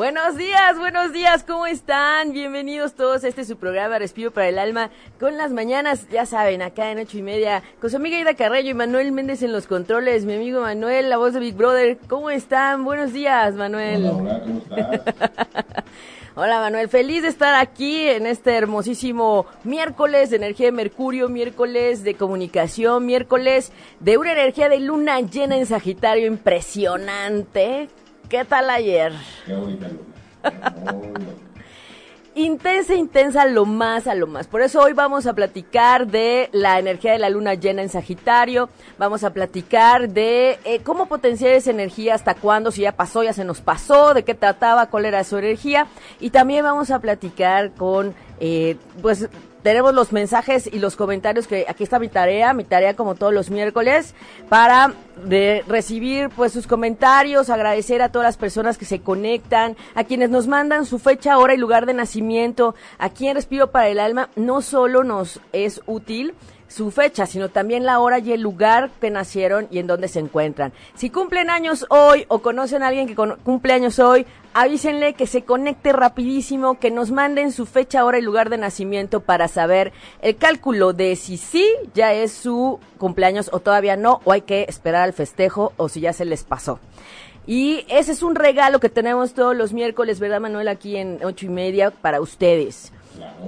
Buenos días, buenos días, ¿cómo están? Bienvenidos todos a este su programa Respiro para el Alma con las mañanas, ya saben, acá en ocho y media, con su amiga Ida Carrello y Manuel Méndez en los controles, mi amigo Manuel, la voz de Big Brother, ¿cómo están? Buenos días, Manuel. Hola, ¿cómo estás? Hola Manuel, feliz de estar aquí en este hermosísimo miércoles de energía de Mercurio, miércoles de comunicación, miércoles de una energía de luna llena en Sagitario impresionante. ¿Qué tal ayer? Qué bonita luna. Muy. Intensa, intensa, lo más a lo más. Por eso hoy vamos a platicar de la energía de la luna llena en Sagitario. Vamos a platicar de eh, cómo potenciar esa energía, hasta cuándo, si ya pasó, ya se nos pasó, de qué trataba, cuál era su energía. Y también vamos a platicar con, eh, pues, tenemos los mensajes y los comentarios que aquí está mi tarea, mi tarea como todos los miércoles, para de recibir pues sus comentarios, agradecer a todas las personas que se conectan, a quienes nos mandan su fecha, hora y lugar de nacimiento. Aquí en Respiro para el Alma no solo nos es útil, su fecha, sino también la hora y el lugar que nacieron y en dónde se encuentran. Si cumplen años hoy o conocen a alguien que cumple años hoy, avísenle que se conecte rapidísimo, que nos manden su fecha, hora y lugar de nacimiento para saber el cálculo de si sí ya es su cumpleaños o todavía no, o hay que esperar al festejo o si ya se les pasó. Y ese es un regalo que tenemos todos los miércoles, ¿verdad, Manuel? Aquí en ocho y media para ustedes.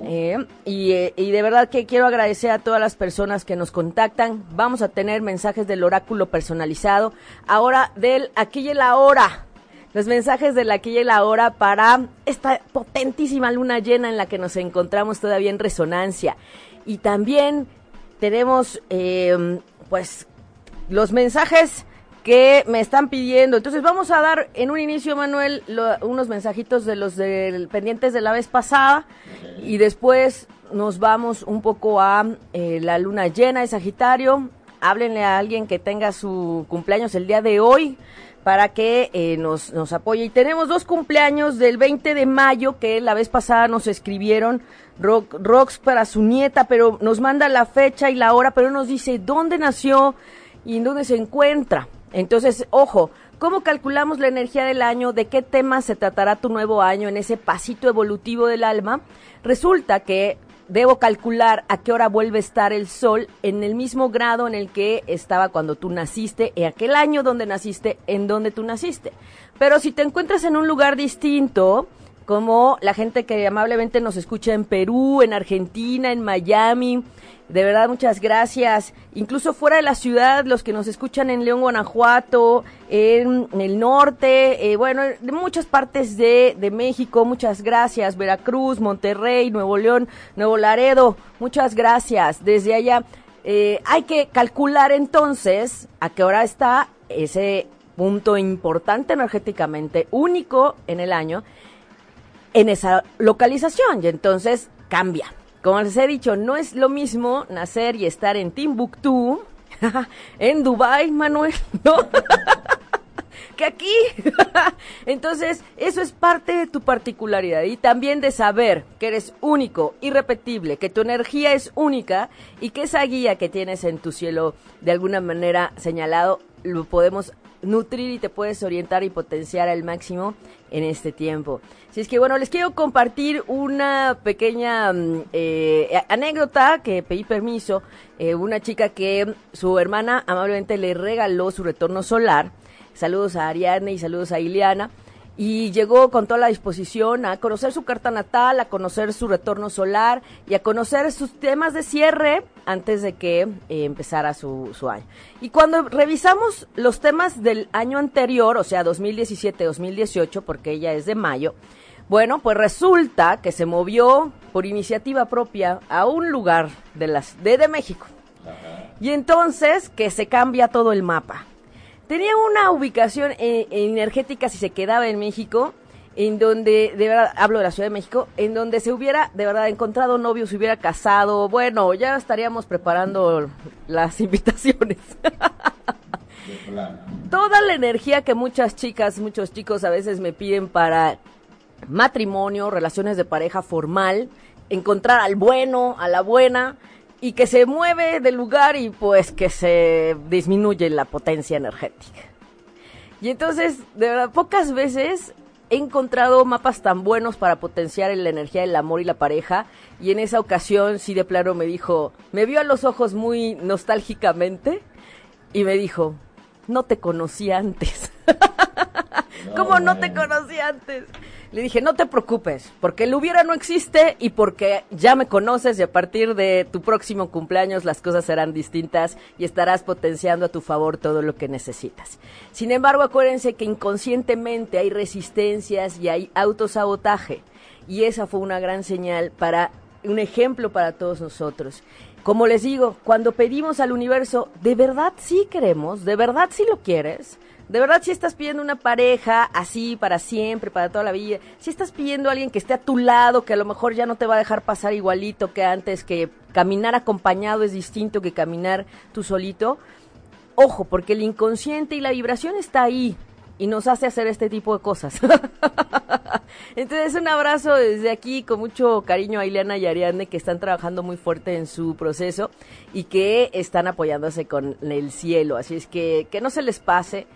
Eh, y, eh, y de verdad que quiero agradecer a todas las personas que nos contactan. Vamos a tener mensajes del oráculo personalizado. Ahora del aquí y el ahora. Los mensajes del aquí y el ahora para esta potentísima luna llena en la que nos encontramos todavía en resonancia. Y también tenemos, eh, pues, los mensajes que me están pidiendo. Entonces vamos a dar en un inicio, Manuel, lo- unos mensajitos de los del pendientes de la vez pasada y después nos vamos un poco a eh, la luna llena de Sagitario. Háblenle a alguien que tenga su cumpleaños el día de hoy para que eh, nos, nos apoye. Y tenemos dos cumpleaños del 20 de mayo que la vez pasada nos escribieron Rock, Rox para su nieta, pero nos manda la fecha y la hora, pero no nos dice dónde nació y dónde se encuentra. Entonces, ojo, ¿cómo calculamos la energía del año? ¿De qué tema se tratará tu nuevo año en ese pasito evolutivo del alma? Resulta que debo calcular a qué hora vuelve a estar el sol en el mismo grado en el que estaba cuando tú naciste, en aquel año donde naciste, en donde tú naciste. Pero si te encuentras en un lugar distinto, como la gente que amablemente nos escucha en Perú, en Argentina, en Miami. De verdad, muchas gracias. Incluso fuera de la ciudad, los que nos escuchan en León, Guanajuato, en, el norte, eh, bueno, de muchas partes de, de México, muchas gracias. Veracruz, Monterrey, Nuevo León, Nuevo Laredo, muchas gracias. Desde allá, eh, hay que calcular entonces a qué hora está ese punto importante energéticamente, único en el año, en esa localización y entonces cambia. Como les he dicho, no es lo mismo nacer y estar en Timbuktu, en Dubai, Manuel, ¿no? que aquí. Entonces, eso es parte de tu particularidad y también de saber que eres único, irrepetible, que tu energía es única y que esa guía que tienes en tu cielo de alguna manera señalado lo podemos nutrir y te puedes orientar y potenciar al máximo en este tiempo. Así es que bueno, les quiero compartir una pequeña mm, eh, anécdota que pedí permiso. Eh, una chica que su hermana amablemente le regaló su retorno solar. Saludos a Ariadne y saludos a Ileana. Y llegó con toda la disposición a conocer su carta natal, a conocer su retorno solar y a conocer sus temas de cierre antes de que eh, empezara su, su año. Y cuando revisamos los temas del año anterior, o sea, 2017-2018, porque ella es de mayo, bueno, pues resulta que se movió por iniciativa propia a un lugar de, las, de, de México. Y entonces que se cambia todo el mapa. Tenía una ubicación eh, energética si se quedaba en México, en donde, de verdad, hablo de la Ciudad de México, en donde se hubiera, de verdad, encontrado novio, se hubiera casado, bueno, ya estaríamos preparando las invitaciones. Toda la energía que muchas chicas, muchos chicos a veces me piden para matrimonio, relaciones de pareja formal, encontrar al bueno, a la buena, y que se mueve del lugar y pues que se disminuye la potencia energética. Y entonces, de verdad, pocas veces he encontrado mapas tan buenos para potenciar la energía del amor y la pareja. Y en esa ocasión, sí de plano me dijo, me vio a los ojos muy nostálgicamente y me dijo, no te conocí antes. ¿Cómo no te conocí antes? Le dije, no te preocupes, porque el hubiera no existe y porque ya me conoces y a partir de tu próximo cumpleaños las cosas serán distintas y estarás potenciando a tu favor todo lo que necesitas. Sin embargo, acuérdense que inconscientemente hay resistencias y hay autosabotaje y esa fue una gran señal para un ejemplo para todos nosotros. Como les digo, cuando pedimos al universo, ¿de verdad sí queremos? ¿De verdad sí lo quieres? De verdad, si estás pidiendo una pareja así para siempre, para toda la vida, si estás pidiendo a alguien que esté a tu lado, que a lo mejor ya no te va a dejar pasar igualito que antes, que caminar acompañado es distinto que caminar tú solito, ojo, porque el inconsciente y la vibración está ahí y nos hace hacer este tipo de cosas. Entonces, un abrazo desde aquí con mucho cariño a Ileana y Ariadne que están trabajando muy fuerte en su proceso y que están apoyándose con el cielo. Así es que que no se les pase.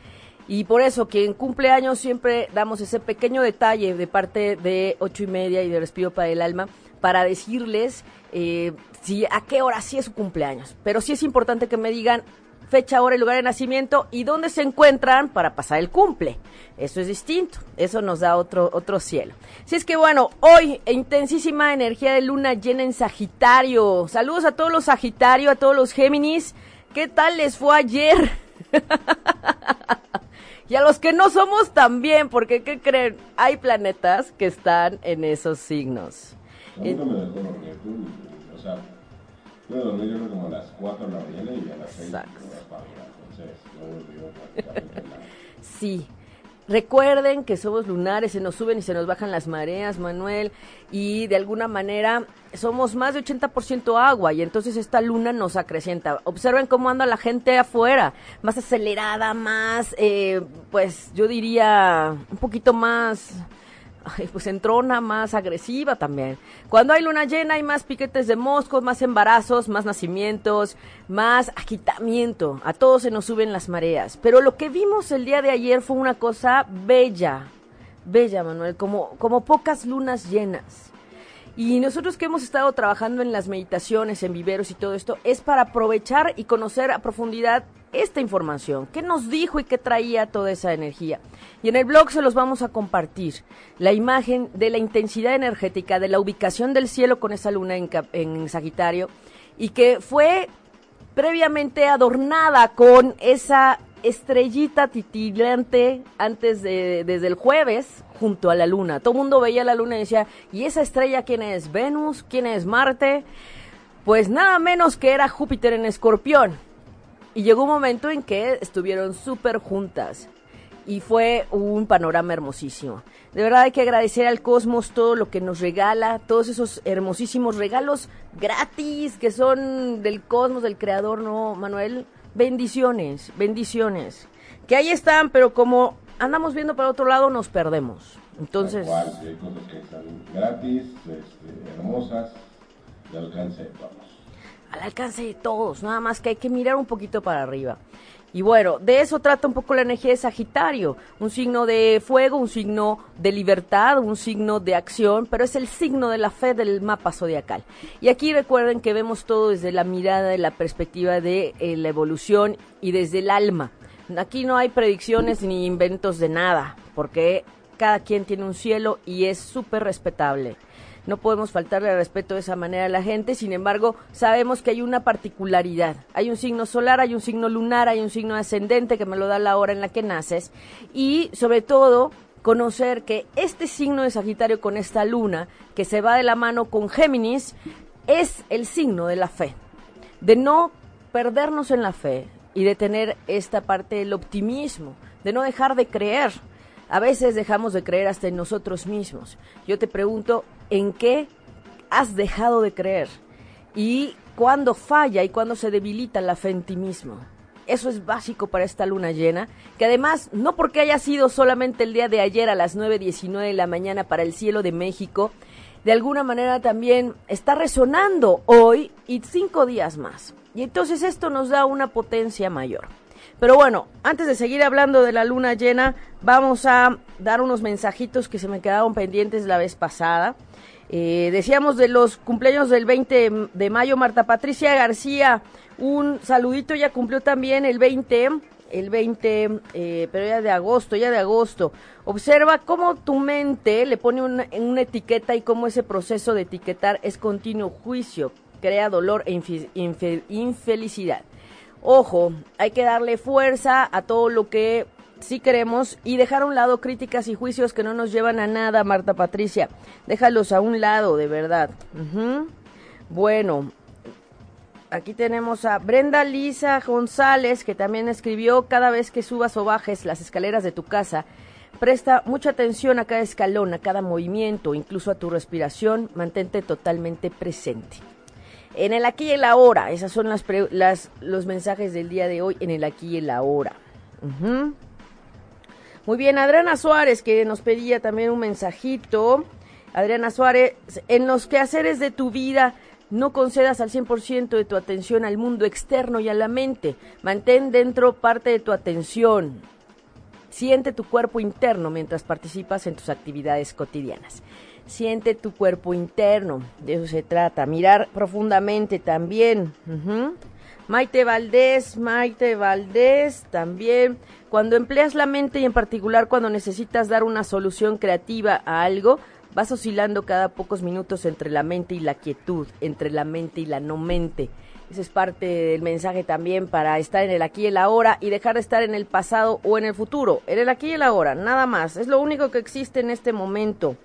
Y por eso, que en cumpleaños siempre damos ese pequeño detalle de parte de ocho y media y de Respiro para el Alma para decirles eh, si a qué hora sí es su cumpleaños. Pero sí es importante que me digan fecha, hora y lugar de nacimiento y dónde se encuentran para pasar el cumple. Eso es distinto, eso nos da otro, otro cielo. Si es que bueno, hoy intensísima energía de luna llena en Sagitario. Saludos a todos los Sagitario, a todos los Géminis. ¿Qué tal les fue ayer? Y a los que no somos también, porque ¿qué creen? Hay planetas que están en esos signos. A mí no me dejó dormir tú, o sea, yo dormí yo creo como a las 4 de la mañana y a las 6 me Exacto. despabilaba, entonces no volvió prácticamente nada. Sí. Recuerden que somos lunares, se nos suben y se nos bajan las mareas, Manuel, y de alguna manera somos más de 80% agua y entonces esta luna nos acrecienta. Observen cómo anda la gente afuera, más acelerada, más, eh, pues yo diría, un poquito más, pues entrona, más agresiva también. Cuando hay luna llena hay más piquetes de moscos, más embarazos, más nacimientos, más agitamiento. A todos se nos suben las mareas. Pero lo que vimos el día de ayer fue una cosa bella, bella, Manuel, como, como pocas lunas llenas. Y nosotros que hemos estado trabajando en las meditaciones, en viveros y todo esto, es para aprovechar y conocer a profundidad esta información. ¿Qué nos dijo y qué traía toda esa energía? Y en el blog se los vamos a compartir. La imagen de la intensidad energética, de la ubicación del cielo con esa luna en, Sagitario, y que fue previamente adornada con esa estrellita titilante antes de, desde el jueves junto a la luna. Todo el mundo veía la luna y decía, ¿y esa estrella quién es? ¿Venus? ¿Quién es Marte? Pues nada menos que era Júpiter en escorpión. Y llegó un momento en que estuvieron súper juntas. Y fue un panorama hermosísimo. De verdad hay que agradecer al cosmos todo lo que nos regala, todos esos hermosísimos regalos gratis que son del cosmos, del creador, ¿no, Manuel? Bendiciones, bendiciones. Que ahí están, pero como andamos viendo para otro lado, nos perdemos. Entonces, cual, hay cosas que están gratis, este, hermosas, de alcance de. Al alcance de todos, nada más que hay que mirar un poquito para arriba. Y bueno, de eso trata un poco la energía de Sagitario, un signo de fuego, un signo de libertad, un signo de acción, pero es el signo de la fe del mapa zodiacal. Y aquí recuerden que vemos todo desde la mirada, de la perspectiva de eh, la evolución y desde el alma. Aquí no hay predicciones ni inventos de nada, porque cada quien tiene un cielo y es súper respetable. No podemos faltarle al respeto de esa manera a la gente, sin embargo, sabemos que hay una particularidad. Hay un signo solar, hay un signo lunar, hay un signo ascendente que me lo da la hora en la que naces. Y sobre todo, conocer que este signo de Sagitario con esta luna, que se va de la mano con Géminis, es el signo de la fe. De no perdernos en la fe y de tener esta parte del optimismo, de no dejar de creer. A veces dejamos de creer hasta en nosotros mismos. Yo te pregunto, ¿en qué has dejado de creer? ¿Y cuándo falla y cuándo se debilita la fe en ti mismo? Eso es básico para esta luna llena, que además, no porque haya sido solamente el día de ayer a las 9.19 de la mañana para el cielo de México, de alguna manera también está resonando hoy y cinco días más. Y entonces esto nos da una potencia mayor. Pero bueno, antes de seguir hablando de la luna llena, vamos a dar unos mensajitos que se me quedaron pendientes la vez pasada. Eh, decíamos de los cumpleaños del 20 de mayo, Marta Patricia García, un saludito, ya cumplió también el 20, el 20, eh, pero ya de agosto, ya de agosto. Observa cómo tu mente le pone una, una etiqueta y cómo ese proceso de etiquetar es continuo juicio, crea dolor e infelicidad. Ojo, hay que darle fuerza a todo lo que sí queremos y dejar a un lado críticas y juicios que no nos llevan a nada, Marta Patricia. Déjalos a un lado, de verdad. Bueno, aquí tenemos a Brenda Lisa González, que también escribió, cada vez que subas o bajes las escaleras de tu casa, presta mucha atención a cada escalón, a cada movimiento, incluso a tu respiración, mantente totalmente presente. En el aquí y el ahora, esos son las, las los mensajes del día de hoy en el aquí y el ahora. Muy bien, Adriana Suárez, que nos pedía también un mensajito. Adriana Suárez, en los quehaceres de tu vida, no concedas al 100% de tu atención al mundo externo y a la mente. Mantén dentro parte de tu atención. Siente tu cuerpo interno mientras participas en tus actividades cotidianas. Siente tu cuerpo interno, de eso se trata. Mirar profundamente también. Maite Valdés, Maite Valdés también. Cuando empleas la mente y en particular cuando necesitas dar una solución creativa a algo, vas oscilando cada pocos minutos entre la mente y la quietud, entre la mente y la no mente. Ese es parte del mensaje también para estar en el aquí y el ahora y dejar de estar en el pasado o en el futuro. En el aquí y el ahora, nada más. Es lo único que existe en este momento.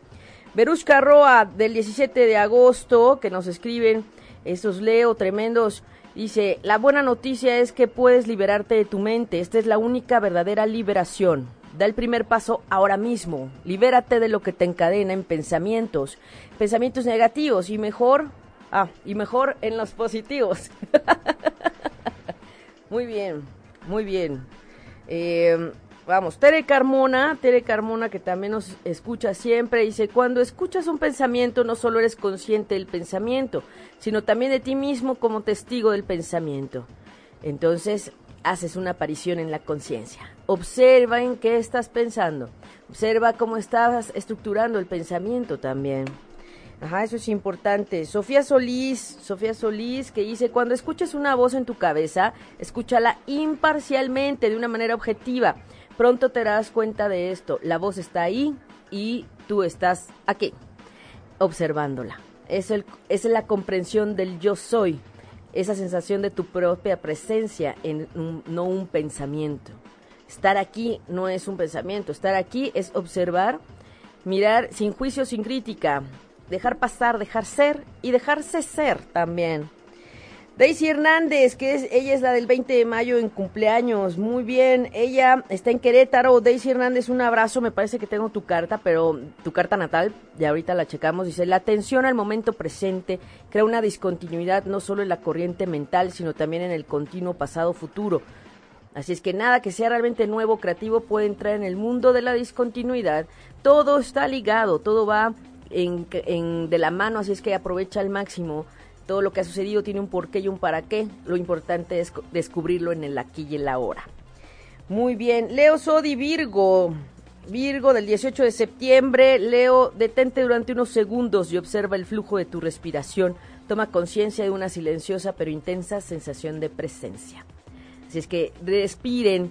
Verushka Roa del 17 de agosto, que nos escriben, esos leo tremendos Dice, la buena noticia es que puedes liberarte de tu mente. Esta es la única verdadera liberación. Da el primer paso ahora mismo. Libérate de lo que te encadena en pensamientos, pensamientos negativos y mejor, ah, y mejor en los positivos. muy bien, muy bien. Eh, Vamos, Tere Carmona, Tere Carmona que también nos escucha siempre, dice, cuando escuchas un pensamiento no solo eres consciente del pensamiento, sino también de ti mismo como testigo del pensamiento. Entonces, haces una aparición en la conciencia. Observa en qué estás pensando. Observa cómo estás estructurando el pensamiento también. Ajá, eso es importante. Sofía Solís, Sofía Solís, que dice, cuando escuches una voz en tu cabeza, escúchala imparcialmente, de una manera objetiva. Pronto te darás cuenta de esto. La voz está ahí y tú estás aquí, observándola. Es, el, es la comprensión del yo soy, esa sensación de tu propia presencia, en no un pensamiento. Estar aquí no es un pensamiento, estar aquí es observar, mirar sin juicio, sin crítica, dejar pasar, dejar ser y dejarse ser también. Daisy Hernández, que es, ella es la del 20 de mayo en cumpleaños. Muy bien, ella está en Querétaro. Daisy Hernández, un abrazo. Me parece que tengo tu carta, pero tu carta natal, ya ahorita la checamos. Dice, la atención al momento presente crea una discontinuidad no solo en la corriente mental, sino también en el continuo pasado-futuro. Así es que nada que sea realmente nuevo, creativo, puede entrar en el mundo de la discontinuidad. Todo está ligado, todo va en, en, de la mano, así es que aprovecha al máximo todo lo que ha sucedido tiene un porqué y un para qué. Lo importante es descubrirlo en el aquí y el ahora. Muy bien. Leo Sodi Virgo. Virgo del 18 de septiembre. Leo, detente durante unos segundos y observa el flujo de tu respiración. Toma conciencia de una silenciosa pero intensa sensación de presencia. Así es que respiren,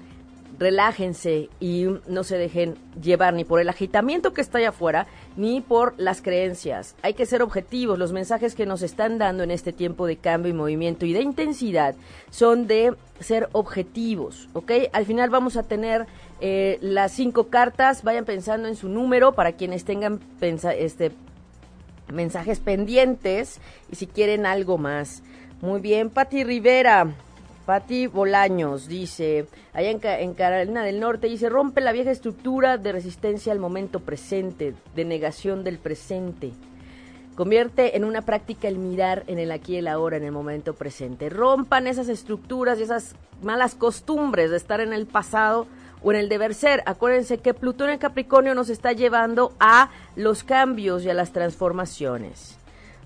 relájense y no se dejen llevar ni por el agitamiento que está allá afuera, ni por las creencias. Hay que ser objetivos. Los mensajes que nos están dando en este tiempo de cambio y movimiento y de intensidad son de ser objetivos, ¿ok? Al final vamos a tener eh, las cinco cartas. Vayan pensando en su número para quienes tengan este, mensajes pendientes y si quieren algo más. Muy bien, Pati Rivera. Pati Bolaños dice, allá en, Carolina del Norte, dice, rompe la vieja estructura de resistencia al momento presente, de negación del presente. Convierte en una práctica el mirar en el aquí y el ahora, en el momento presente. Rompan esas estructuras y esas malas costumbres de estar en el pasado o en el deber ser. Acuérdense que Plutón en Capricornio nos está llevando a los cambios y a las transformaciones.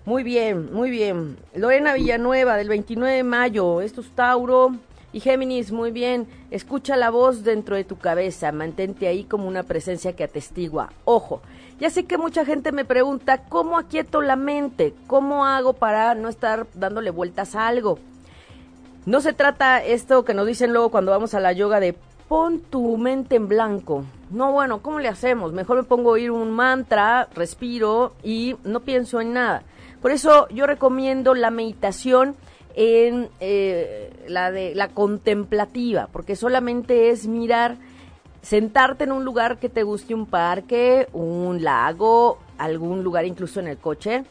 Muy bien, muy bien. Lorena Villanueva, del 29 de mayo. Esto es Tauro. Y Géminis, muy bien. Escucha la voz dentro de tu cabeza. Mantente ahí como una presencia que atestigua. Ojo, ya sé que mucha gente me pregunta, ¿cómo aquieto la mente? ¿Cómo hago para no estar dándole vueltas a algo? No se trata esto que nos dicen luego cuando vamos a la yoga de pon tu mente en blanco. No, bueno, ¿cómo le hacemos? Mejor me pongo a oír un mantra, respiro y no pienso en nada. Por eso yo recomiendo la meditación en eh, la de la contemplativa, porque solamente es mirar, sentarte en un lugar que te guste, un parque, un lago, algún lugar incluso en el coche,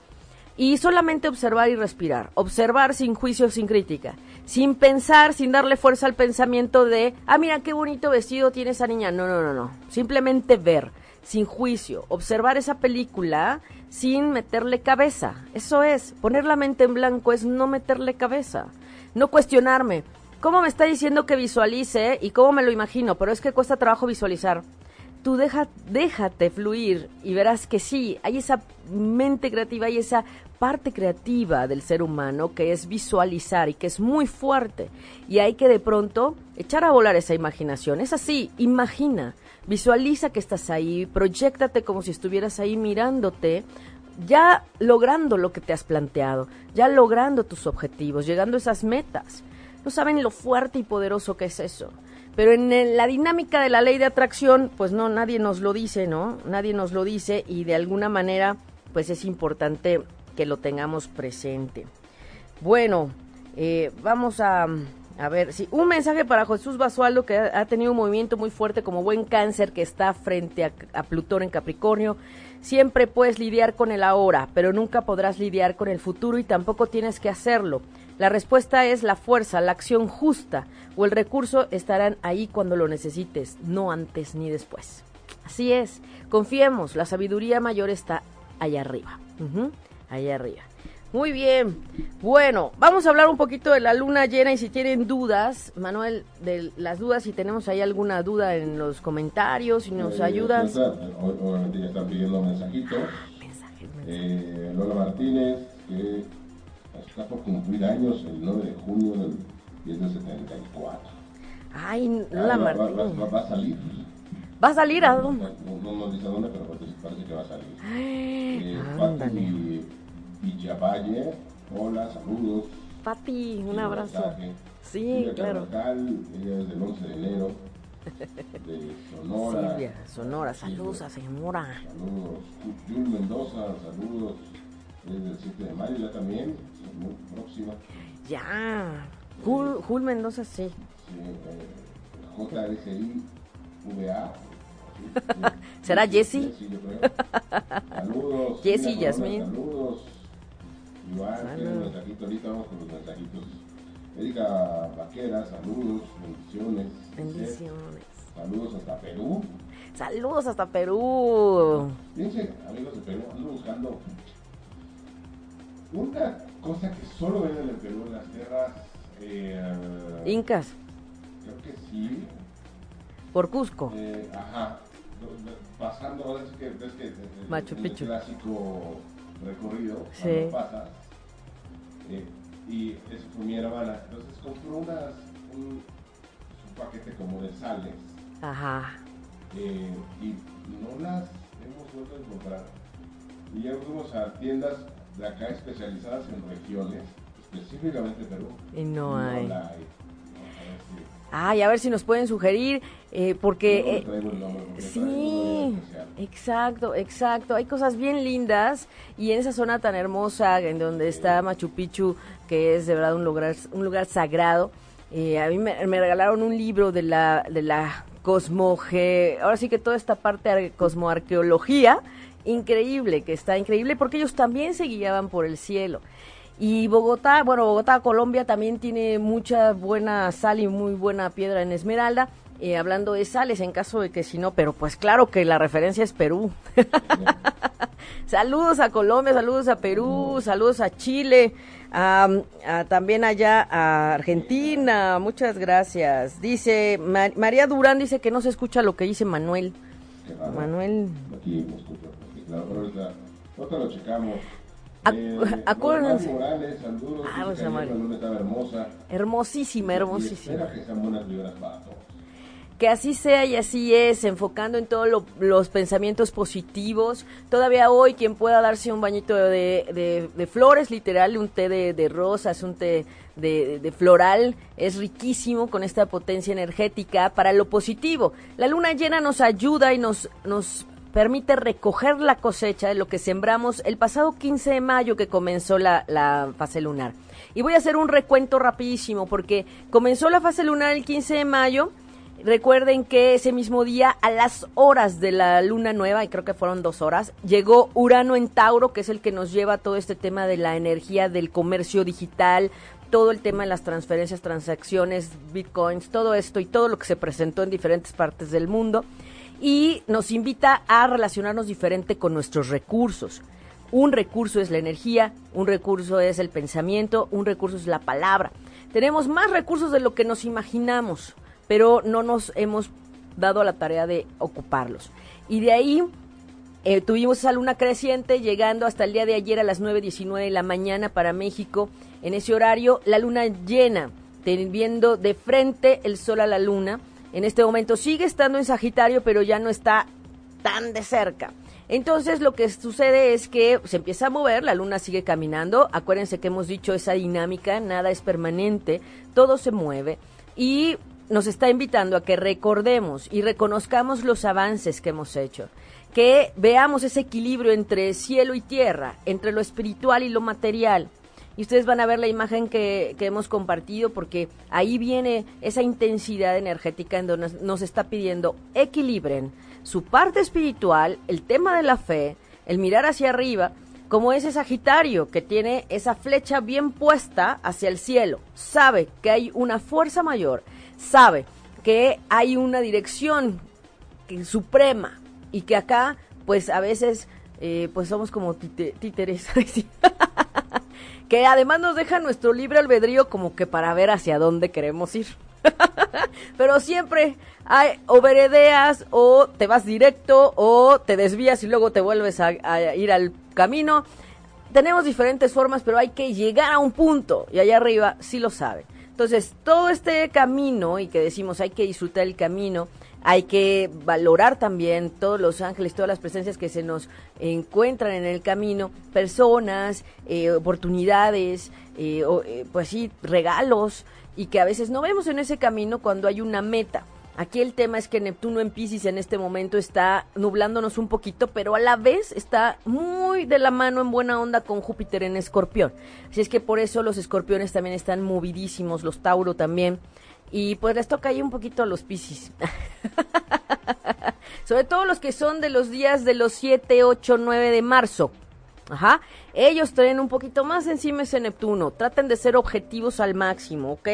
y solamente observar y respirar, observar sin juicio, sin crítica, sin pensar, sin darle fuerza al pensamiento de, ah, mira qué bonito vestido tiene esa niña. No, no, no, no, simplemente ver, sin juicio, observar esa película sin meterle cabeza. Eso es, poner la mente en blanco es no meterle cabeza, no cuestionarme. ¿Cómo me está diciendo que visualice y cómo me lo imagino? Pero es que cuesta trabajo visualizar. Tú deja, déjate fluir y verás que sí, hay esa mente creativa, hay esa parte creativa del ser humano que es visualizar y que es muy fuerte. Y hay que de pronto echar a volar esa imaginación. Es así, imagina Visualiza que estás ahí, proyectate como si estuvieras ahí mirándote, ya logrando lo que te has planteado, ya logrando tus objetivos, llegando a esas metas. No saben lo fuerte y poderoso que es eso. Pero en la dinámica de la ley de atracción, pues no, nadie nos lo dice, ¿no? Nadie nos lo dice y de alguna manera, pues es importante que lo tengamos presente. Bueno, eh, vamos a a ver, sí, un mensaje para Jesús Basualdo que ha, tenido un movimiento muy fuerte como buen cáncer que está frente a, Plutón en Capricornio. Siempre puedes lidiar con el ahora, pero nunca podrás lidiar con el futuro y tampoco tienes que hacerlo. La respuesta es la fuerza, la acción justa o el recurso estarán ahí cuando lo necesites, no antes ni después. Así es, confiemos, la sabiduría mayor está allá arriba, allá arriba. Muy bien. Bueno, vamos a hablar un poquito de la luna llena y si tienen dudas, Manuel, de las dudas, si tenemos ahí alguna duda en los comentarios, si nos eh, ayudas. obviamente ya están pidiendo mensajitos. Mensajes, eh, Lola Martínez, que está por cumplir años el 9 de junio del 1974. Ay, Lola Martínez. Va, a salir. ¿Va a salir a dónde? No, no, dice a dónde, pero parece que va a salir. Ay, eh, Villavalle, hola, saludos. Pati, un abrazo. Sí, claro. ella es del 11 de enero. De Sonora. Silvia, Sonora, saludos a. Saludos. Jul Mendoza, saludos. Es del 7 de mayo ya también, muy próxima. Ya. Jul, Jul Mendoza, sí. Eh, JRCI VA. ¿Será Jessy? Saludos. Jessy, Yasmin. Saludos. Iván, tiene un mensajito ahorita, vamos con los mensajitos. Erika Vaquera, saludos, bendiciones. Bendiciones. Saludos hasta Perú. Saludos hasta Perú. Fíjense, amigos de Perú, ando buscando una cosa que solo ven en Perú, en las tierras... Eh, Incas. Creo que sí. Por Cusco. Eh, ajá. Pasando, ahora es que ves que Machu Picchu. el clásico recorrido sí. pasas. Eh, y eso fue mi hermana. Entonces compró unas, un, un, paquete como de sales. Ajá. Y no las hemos vuelto a encontrar. Y ya fuimos a tiendas de acá especializadas en regiones, específicamente Perú. Y no, hay. Ay, a ver si nos pueden sugerir, eh, porque... Eh, sí, exacto, exacto. Hay cosas bien lindas y en esa zona tan hermosa en donde está Machu Picchu, que es de verdad un lugar, un lugar sagrado. Eh, a mí me, regalaron un libro de la, de la cosmoge, ahora sí que toda esta parte de cosmoarqueología, increíble, que está increíble porque ellos también se guiaban por el cielo. Y Bogotá, bueno, Bogotá, Colombia también tiene mucha buena sal y muy buena piedra en esmeralda. eh, hablando de sales en caso de que si no, pero pues claro que la referencia es Perú. saludos a Colombia, saludos a Perú, saludos a Chile, también allá a Argentina, muchas gracias. Dice María Durán, dice que no se escucha lo que dice Manuel. Manuel. Aquí claro, pero lo checamos. Eh, acuérdense. Morales, ah, hermosa. Hermosísima, hermosísima. espera que sean buenas vibras para todos que así sea y así es, enfocando en todos los pensamientos positivos. Todavía hoy quien pueda darse un bañito de, de, flores, literal, un té de, rosas, un té de, floral, es riquísimo con esta potencia energética para lo positivo. La luna llena nos ayuda y nos, nos permite recoger la cosecha de lo que sembramos el pasado 15 de mayo que comenzó la, fase lunar. Y voy a hacer un recuento rapidísimo porque comenzó la fase lunar el 15 de mayo Recuerden que ese mismo día, a las horas de la luna nueva, y creo que fueron dos horas, llegó Urano en Tauro, que es el que nos lleva todo este tema de la energía del comercio digital, todo el tema de las transferencias, transacciones, bitcoins, todo esto y todo lo que se presentó en diferentes partes del mundo. Y nos invita a relacionarnos diferente con nuestros recursos. Un recurso es la energía, un recurso es el pensamiento, un recurso es la palabra. Tenemos más recursos de lo que nos imaginamos pero no nos hemos dado la tarea de ocuparlos. Y de ahí eh, tuvimos esa luna creciente llegando hasta el día de ayer a las 9.19 de la mañana para México. En ese horario, la luna llena, viendo de frente el sol a la luna. En este momento sigue estando en Sagitario, pero ya no está tan de cerca. Entonces lo que sucede es que se empieza a mover, la luna sigue caminando. Acuérdense que hemos dicho esa dinámica, nada es permanente, todo se mueve. Y nos está invitando a que recordemos y reconozcamos los avances que hemos hecho, que veamos ese equilibrio entre cielo y tierra, entre lo espiritual y lo material. Y ustedes van a ver la imagen que, hemos compartido porque ahí viene esa intensidad energética en donde nos está pidiendo equilibren su parte espiritual, el tema de la fe, el mirar hacia arriba, como ese Sagitario que tiene esa flecha bien puesta hacia el cielo, sabe que hay una fuerza mayor sabe que hay una dirección suprema y que acá, pues a veces, eh, pues somos como títeres. que además nos deja nuestro libre albedrío como que para ver hacia dónde queremos ir. Pero siempre hay o veredeas o te vas directo o te desvías y luego te vuelves a, a, ir al camino. Tenemos diferentes formas, pero hay que llegar a un punto y allá arriba sí lo sabe. Entonces, todo este camino, y que decimos hay que disfrutar el camino, hay que valorar también todos los ángeles, todas las presencias que se nos encuentran en el camino, personas, eh, oportunidades, eh, eh, pues sí, regalos, y que a veces no vemos en ese camino cuando hay una meta. Aquí el tema es que Neptuno en Pisces en este momento está nublándonos un poquito, pero a la vez está muy de la mano en buena onda con Júpiter en Escorpión. Así es que por eso los escorpiones también están movidísimos, los Tauro también. Y pues les toca ahí un poquito a los Pisces. Sobre todo los que son de los días de los 7, 8, 9 de marzo. Ajá. Ellos traen un poquito más encima ese Neptuno. Traten de ser objetivos al máximo, ¿ok?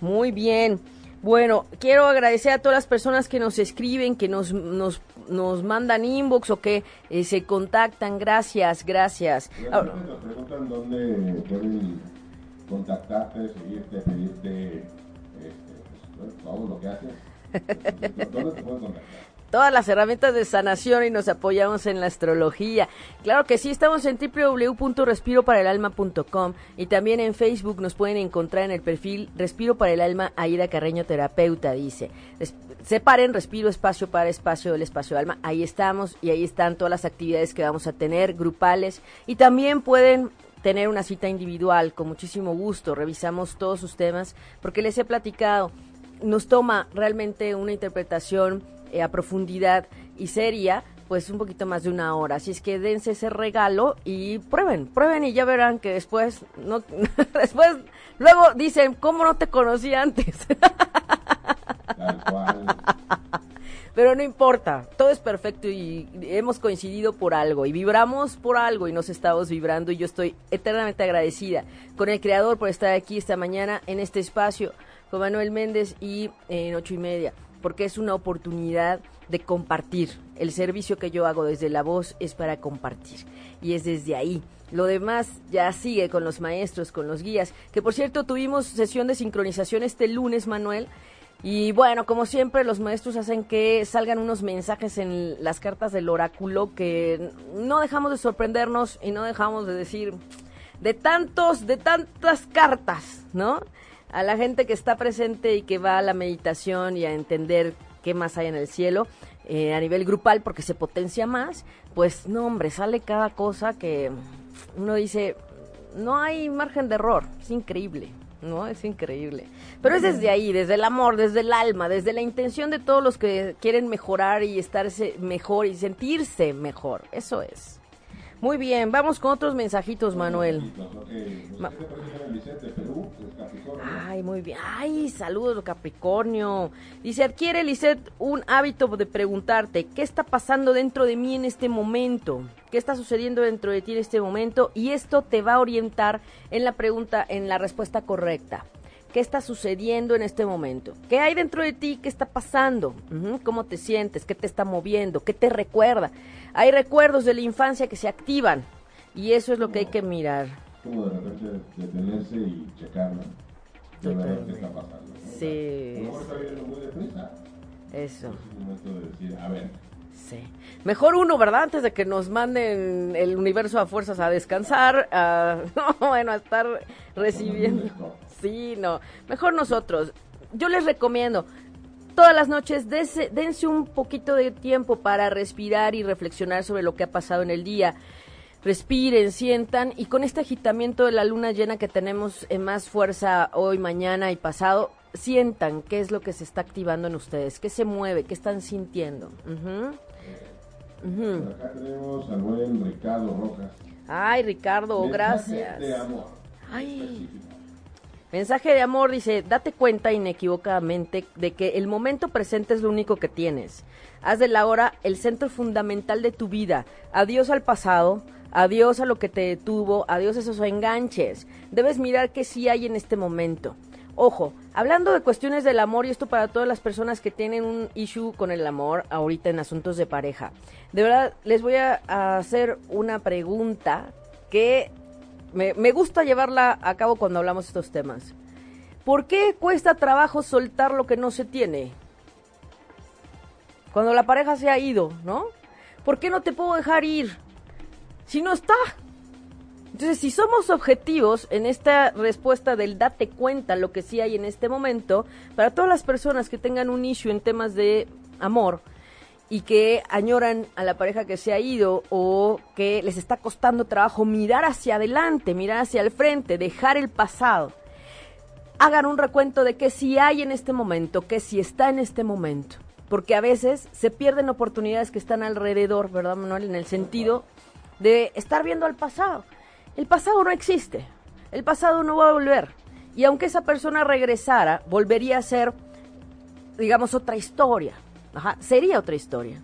Muy bien. Bueno, quiero agradecer a todas las personas que nos escriben, que nos, nos, nos mandan inbox o que eh, se contactan. Gracias, gracias. Ahora, nos preguntan dónde pueden contactarte, pedirte todas las herramientas de sanación y nos apoyamos en la astrología. Claro que sí, estamos en www.respiroparaelalma.com y también en Facebook nos pueden encontrar en el perfil Respiro para el Alma Aida Carreño Terapeuta, dice. separen respiro espacio para espacio del espacio alma. Ahí estamos y ahí están todas las actividades que vamos a tener, grupales y también pueden tener una cita individual con muchísimo gusto. Revisamos todos sus temas porque les he platicado. Nos toma realmente una interpretación eh, a profundidad y seria, pues un poquito más de una hora. Así es que dense ese regalo y prueben, prueben y ya verán que después, no, después, luego dicen, ¿cómo no te conocí antes? Pero no importa, todo es perfecto y hemos coincidido por algo y vibramos por algo y nos estamos vibrando y yo estoy eternamente agradecida con el creador por estar aquí esta mañana en este espacio Manuel Méndez y en ocho y media. porque es una oportunidad de compartir. El servicio que yo hago desde la voz es para compartir y es desde ahí. Lo demás ya sigue con los maestros, con los guías, que por cierto tuvimos sesión de sincronización este lunes, Manuel. Y bueno, como siempre, los maestros hacen que salgan unos mensajes en las cartas del oráculo que no dejamos de sorprendernos y no dejamos de decir de tantos, de tantas cartas, ¿no? A la gente que está presente y que va a la meditación y a entender qué más hay en el cielo eh, a nivel grupal porque se potencia más, pues no, hombre, sale cada cosa que uno dice, no hay margen de error, es increíble. ¿no? Es increíble. Pero es desde ahí, desde el amor, desde el alma, desde la intención de todos los que quieren mejorar y estarse mejor y sentirse mejor. Eso es. Muy bien, vamos con otros mensajitos, Manuel. Ay, muy bien. Ay, saludos, Capricornio. Dice, adquiere, Lisset, un hábito de preguntarte, ¿qué está pasando dentro de mí en este momento? ¿Qué está sucediendo dentro de ti en este momento? Y esto te va a orientar en la pregunta, en la respuesta correcta. ¿Qué está sucediendo en este momento? ¿Qué hay dentro de ti? ¿Qué está pasando? ¿Cómo te sientes? ¿Qué te está moviendo? ¿Qué te recuerda? Hay recuerdos de la infancia que se activan y eso es lo que hay que mirar. Como de repente detenerse y checarlo. Ver qué está pasando. Sí. A lo mejor está viendo muy deprisa. Eso. Es un momento de decir, a ver, Sí. Mejor uno, ¿verdad? Antes de que nos manden el universo a fuerzas a descansar, a, bueno, a estar recibiendo. Sí, no. Mejor nosotros. Yo les recomiendo, todas las noches dense, dense un poquito de tiempo para respirar y reflexionar sobre lo que ha pasado en el día. Respiren, sientan y con este agitamiento de la luna llena que tenemos en más fuerza hoy, mañana y pasado, sientan qué es lo que se está activando en ustedes, qué se mueve, qué están sintiendo. Acá tenemos al buen Ricardo Rojas. Ay, Ricardo, Mensaje gracias. De amor. Ay. Específico. Mensaje de amor dice, date cuenta inequívocamente de que el momento presente es lo único que tienes. Haz de la hora el centro fundamental de tu vida. Adiós al pasado, adiós a lo que te detuvo, adiós a esos enganches. Debes mirar qué sí hay en este momento. Ojo, hablando de cuestiones del amor y esto para todas las personas que tienen un issue con el amor ahorita en asuntos de pareja. De verdad, les voy a hacer una pregunta que me, gusta llevarla a cabo cuando hablamos de estos temas. ¿Por qué cuesta trabajo soltar lo que no se tiene? Cuando la pareja se ha ido, ¿no? ¿Por qué no te puedo dejar ir? Si no está. Entonces, si somos objetivos en esta respuesta del date cuenta lo que sí hay en este momento, para todas las personas que tengan un issue en temas de amor y que añoran a la pareja que se ha ido o que les está costando trabajo mirar hacia adelante, mirar hacia el frente, dejar el pasado, hagan un recuento de qué sí hay en este momento, qué sí está en este momento. Porque a veces se pierden oportunidades que están alrededor, ¿verdad, Manuel? En el sentido de estar viendo al pasado. El pasado no existe. El pasado no va a volver. Y aunque esa persona regresara, volvería a ser, digamos, otra historia. Ajá, sería otra historia.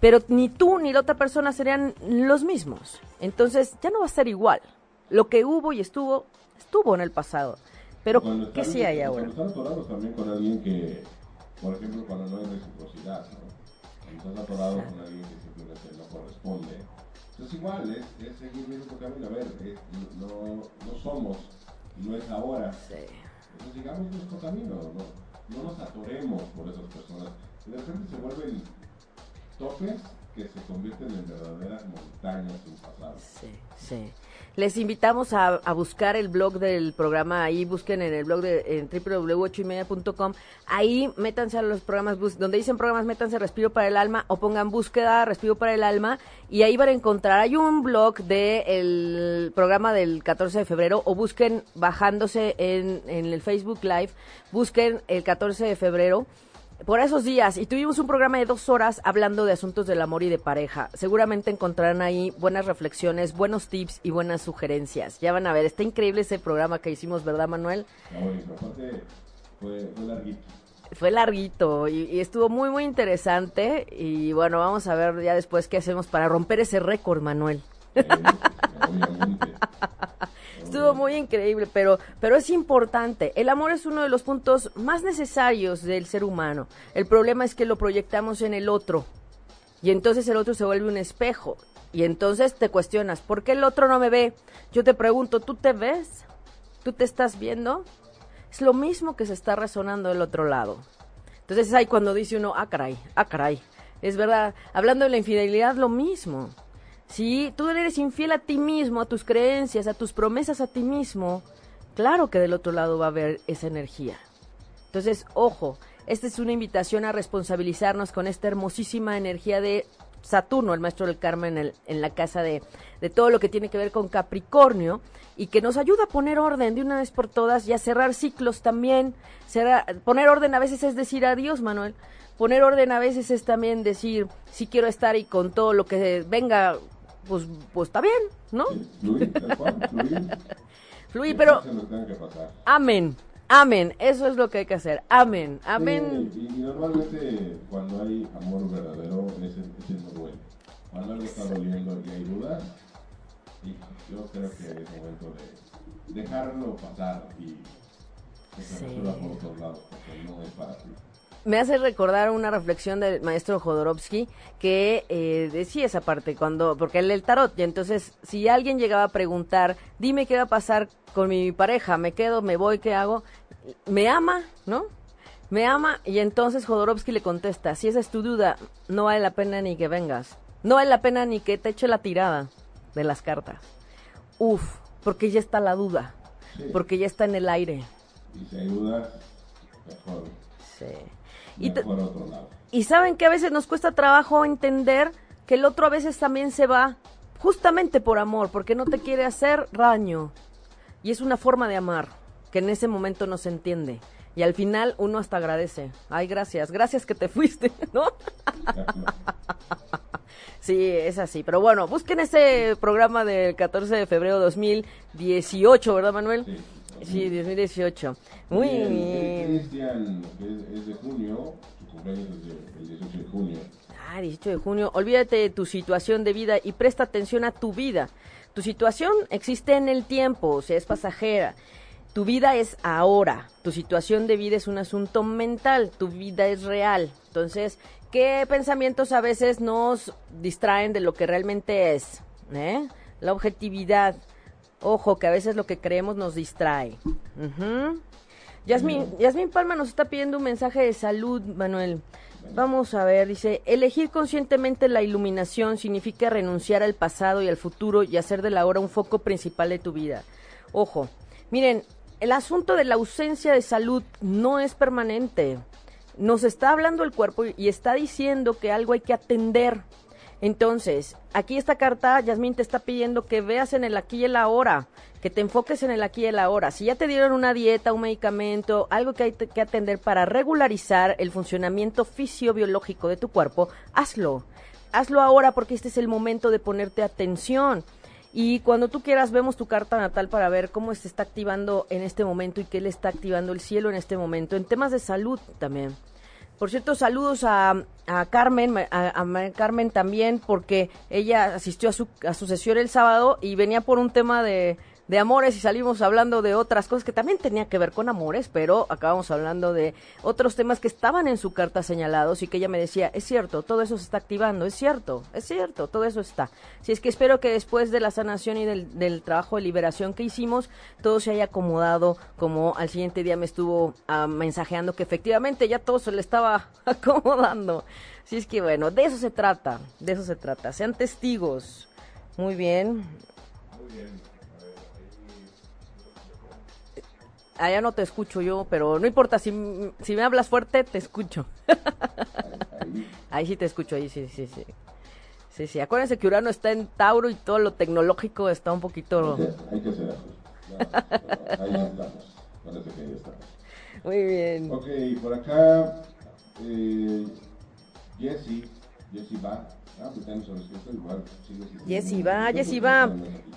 Pero ni tú ni la otra persona serían los mismos. Entonces ya no va a ser igual. Lo que hubo y estuvo, estuvo en el pasado. Pero, Cuando ¿qué sí hay ahora? Están atorados también con alguien que, por ejemplo, cuando no hay reciprocidad, ¿no? Estás atorado con alguien que simplemente no corresponde. Entonces igual, es, es seguir viendo tu camino. A ver, es- no, no somos, no es ahora. Sí. Entonces sigamos nuestro camino, no, no nos atoremos por esas personas. De repente se vuelven topes que se convierten en verdaderas montañas pasar. Sí, sí. Les invitamos a, buscar el blog del programa ahí, busquen en el blog de en www.ochoymedia.com, ahí métanse a los programas, donde dicen programas, métanse Respiro para el Alma o pongan búsqueda Respiro para el Alma y ahí van a encontrar, hay un blog del programa del 14 de febrero o busquen bajándose en, en el Facebook Live, busquen el 14 de febrero por esos días y tuvimos un programa de dos horas hablando de asuntos del amor y de pareja. Seguramente encontrarán ahí buenas reflexiones, buenos tips y buenas sugerencias. Ya van a ver, está increíble ese programa que hicimos, ¿verdad, Manuel? Aparte fue, fue larguito. Fue larguito y, y estuvo muy, muy interesante. Y bueno, vamos a ver ya después qué hacemos para romper ese récord, Manuel. Estuvo muy increíble, pero, pero es importante. El amor es uno de los puntos más necesarios del ser humano. El problema es que lo proyectamos en el otro. Y entonces el otro se vuelve un espejo. Y entonces te cuestionas, ¿por qué el otro no me ve? Yo te pregunto, ¿tú te ves? ¿Tú te estás viendo? Es lo mismo que se está resonando del otro lado. Entonces es ahí cuando dice uno, ah, caray, ah, caray. Es verdad, hablando de la infidelidad, lo mismo. Si tú eres infiel a ti mismo, a tus creencias, a tus promesas a ti mismo, claro que del otro lado va a haber esa energía. Entonces, ojo, esta es una invitación a responsabilizarnos con esta hermosísima energía de Saturno, el maestro del Carmen, en, la casa de, de, todo lo que tiene que ver con Capricornio, y que nos ayuda a poner orden de una vez por todas y a cerrar ciclos también. poner orden a veces es decir adiós, Manuel. Poner orden a veces es también decir, si quiero estar y con todo lo que venga, pues, pues está bien, ¿no? fluir, fluir. pero... Amén. Amén, eso es lo que hay que hacer. Amén, amén. y, normalmente cuando hay amor verdadero es el, es el bueno. Cuando algo está doliendo y hay dudas, y yo creo que es momento de dejarlo pasar y resuelva por otros lados, porque no es para ti me hace recordar una reflexión del maestro Jodorowsky que eh, decía esa parte cuando porque él el tarot y entonces si alguien llegaba a preguntar dime qué va a pasar con mi pareja me quedo me voy qué hago me ama no me ama y entonces Jodorowsky le contesta si esa es tu duda no vale la pena ni que vengas no vale la pena ni que te eche la tirada de las cartas uf porque ya está la duda porque ya está en el aire. Y si hay duda mejor. Sí y, saben que a veces nos cuesta trabajo entender que el otro a veces también se va justamente por amor, porque no te quiere hacer daño. Y es una forma de amar que en ese momento no se entiende. Y al final uno hasta agradece. Ay, gracias, gracias que te fuiste, ¿no? sí, es así. Pero bueno, busquen ese programa del 14 de febrero de 2018, ¿verdad, Manuel? Sí, 2018. Muy bien. Cristian, es, de junio, su cumpleaños es el 18 de junio. Ah, 18 de junio. Olvídate de tu situación de vida y presta atención a tu vida. Tu situación existe en el tiempo, o sea, es pasajera. Tu vida es ahora. Tu situación de vida es un asunto mental. Tu vida es real. Entonces, ¿qué pensamientos a veces nos distraen de lo que realmente es? ¿Eh? La objetividad Ojo, que a veces lo que creemos nos distrae. Yasmin, Palma nos está pidiendo un mensaje de salud, Manuel. Vamos a ver, dice, elegir conscientemente la iluminación significa renunciar al pasado y al futuro y hacer de la hora un foco principal de tu vida. Ojo, miren, el asunto de la ausencia de salud no es permanente. Nos está hablando el cuerpo y está diciendo que algo hay que atender. Entonces, aquí esta carta, Yasmín te está pidiendo que veas en el aquí y el ahora, que te enfoques en el aquí y el ahora. Si ya te dieron una dieta, un medicamento, algo que hay que atender para regularizar el funcionamiento fisiobiológico de tu cuerpo, hazlo. Hazlo ahora porque este es el momento de ponerte atención. Y cuando tú quieras, vemos tu carta natal para ver cómo se está activando en este momento y qué le está activando el cielo en este momento. En temas de salud también. Por cierto, saludos a, a Carmen, a, a, Carmen también, porque ella asistió a su, a su sesión el sábado y venía por un tema de, de amores y salimos hablando de otras cosas que también tenía que ver con amores, pero acabamos hablando de otros temas que estaban en su carta señalados y que ella me decía, es cierto, todo eso se está activando, es cierto, es cierto, todo eso está. Si es que espero que después de la sanación y del, del trabajo de liberación que hicimos, todo se haya acomodado como al siguiente día me estuvo ah, mensajeando que efectivamente ya todo se le estaba acomodando. Si es que bueno, de eso se trata, de eso se trata, sean testigos. Muy bien. Allá no te escucho yo, pero no importa, si, si me hablas fuerte, te escucho. ahí sí te escucho, ahí sí, sí, sí. Sí, sí, acuérdense que Urano está en Tauro y todo lo tecnológico está un poquito... Hay que, Ahí estamos, parece que ahí estamos. Muy bien. Ok, por acá, eh, Jesse, Jesse va Jessy va, Jessy va.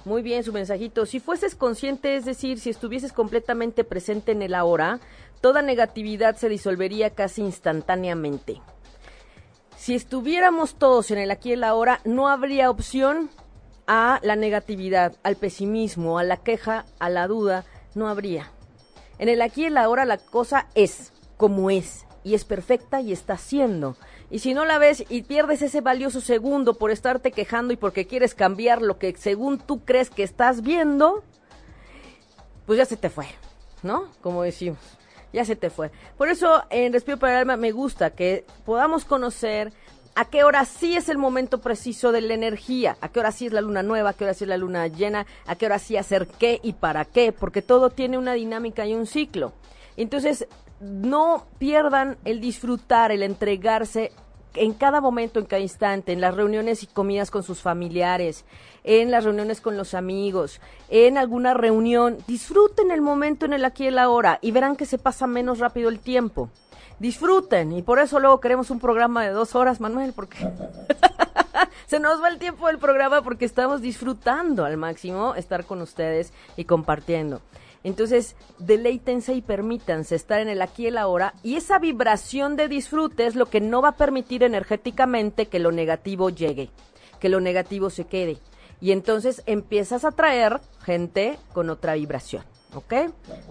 Muy bien su mensajito. Si fueses consciente, es decir, si estuvieses completamente presente en el ahora, toda negatividad se disolvería casi instantáneamente. Si estuviéramos todos en el aquí y el ahora, no habría opción a la negatividad, al pesimismo, a la queja, a la duda, no habría. En el aquí y el ahora la cosa es como es y es perfecta y está siendo. Y si no la ves y pierdes ese valioso segundo por estarte quejando y porque quieres cambiar lo que según tú crees que estás viendo, pues ya se te fue, ¿no? Como decimos, ya se te fue. Por eso en Respiro para el Alma me gusta que podamos conocer a qué hora sí es el momento preciso de la energía, a qué hora sí es la luna nueva, a qué hora sí es la luna llena, a qué hora sí hacer qué y para qué, porque todo tiene una dinámica y un ciclo. Entonces, no pierdan el disfrutar, el entregarse en cada momento, en cada instante, en las reuniones y comidas con sus familiares, en las reuniones con los amigos, en alguna reunión, disfruten el momento en el aquí y el ahora y verán que se pasa menos rápido el tiempo disfruten. Y por eso luego queremos un programa de dos horas, Manuel, porque se nos va el tiempo del programa porque estamos disfrutando al máximo estar con ustedes y compartiendo. Entonces, deleítense y permítanse estar en el aquí y el ahora. Y esa vibración de disfrute es lo que no va a permitir energéticamente que lo negativo llegue, que lo negativo se quede. Y entonces empiezas a traer gente con otra vibración. ¿Ok?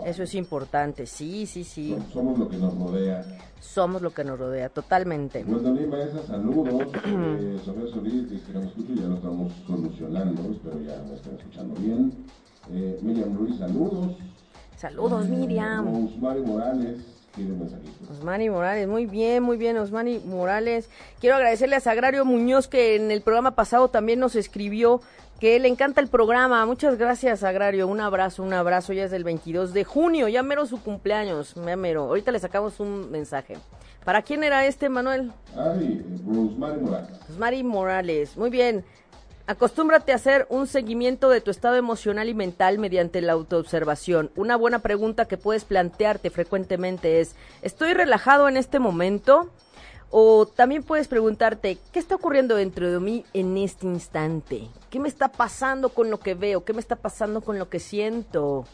Eso es importante, sí, sí, sí. Somos lo que nos rodea. Somos lo que nos rodea, totalmente. Maestra, saludos. eh, Sofía Solís, dice que no me escucho, ya lo estamos solucionando, espero ya me estén escuchando bien. Eh, Miriam Ruiz, saludos. Saludos, Eh, Miriam. Osmari Morales. Osmani Morales, muy bien, muy bien, Osmani Morales. Quiero agradecerle a Sagrario Muñoz que en el programa pasado también nos escribió que le encanta el programa. Muchas gracias, Sagrario. Un abrazo, un abrazo. Ya es del 22 de junio, ya mero su cumpleaños, ya mero. Ahorita le sacamos un mensaje. ¿Para quién era este, Manuel? Ari, Rosemary Morales. Osmari Morales, muy bien. Acostúmbrate a hacer un seguimiento de tu estado emocional y mental mediante la autoobservación. Una buena pregunta que puedes plantearte frecuentemente es, ¿estoy relajado en este momento? O también puedes preguntarte, ¿qué está ocurriendo dentro de mí en este instante? ¿Qué me está pasando con lo que veo? ¿Qué me está pasando con lo que siento?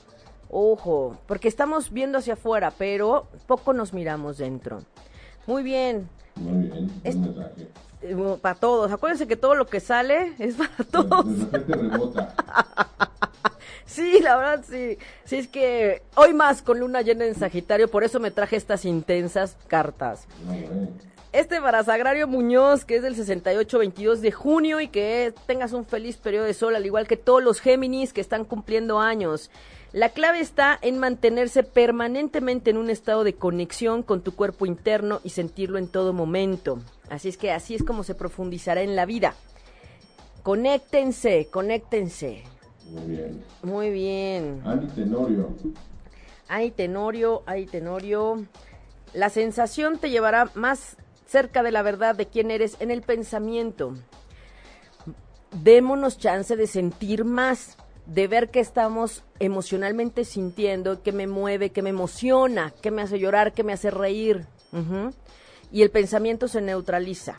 Ojo, porque estamos viendo hacia afuera, pero poco nos miramos dentro. Muy bien, Muy bien, buen Es- mensaje. eh, para todos. Acuérdense que todo lo que sale es para todos. De repente rebota. Sí, la verdad sí. Sí, es que hoy más con luna llena en Sagitario, por eso me traje estas intensas cartas. Este para Sagrario Muñoz, que es del 68-22 de junio y que tengas un feliz periodo de sol, al igual que todos los Géminis que están cumpliendo años. La clave está en mantenerse permanentemente en un estado de conexión con tu cuerpo interno y sentirlo en todo momento. Así es que así es como se profundizará en la vida. Conéctense, conéctense. Muy bien. Muy bien. Andy Tenorio. Ay, Tenorio, ay, Tenorio. La sensación te llevará más cerca de la verdad de quién eres en el pensamiento. Démonos chance de sentir más, de ver qué estamos emocionalmente sintiendo, qué me mueve, qué me emociona, qué me hace llorar, qué me hace reír. Y el pensamiento se neutraliza.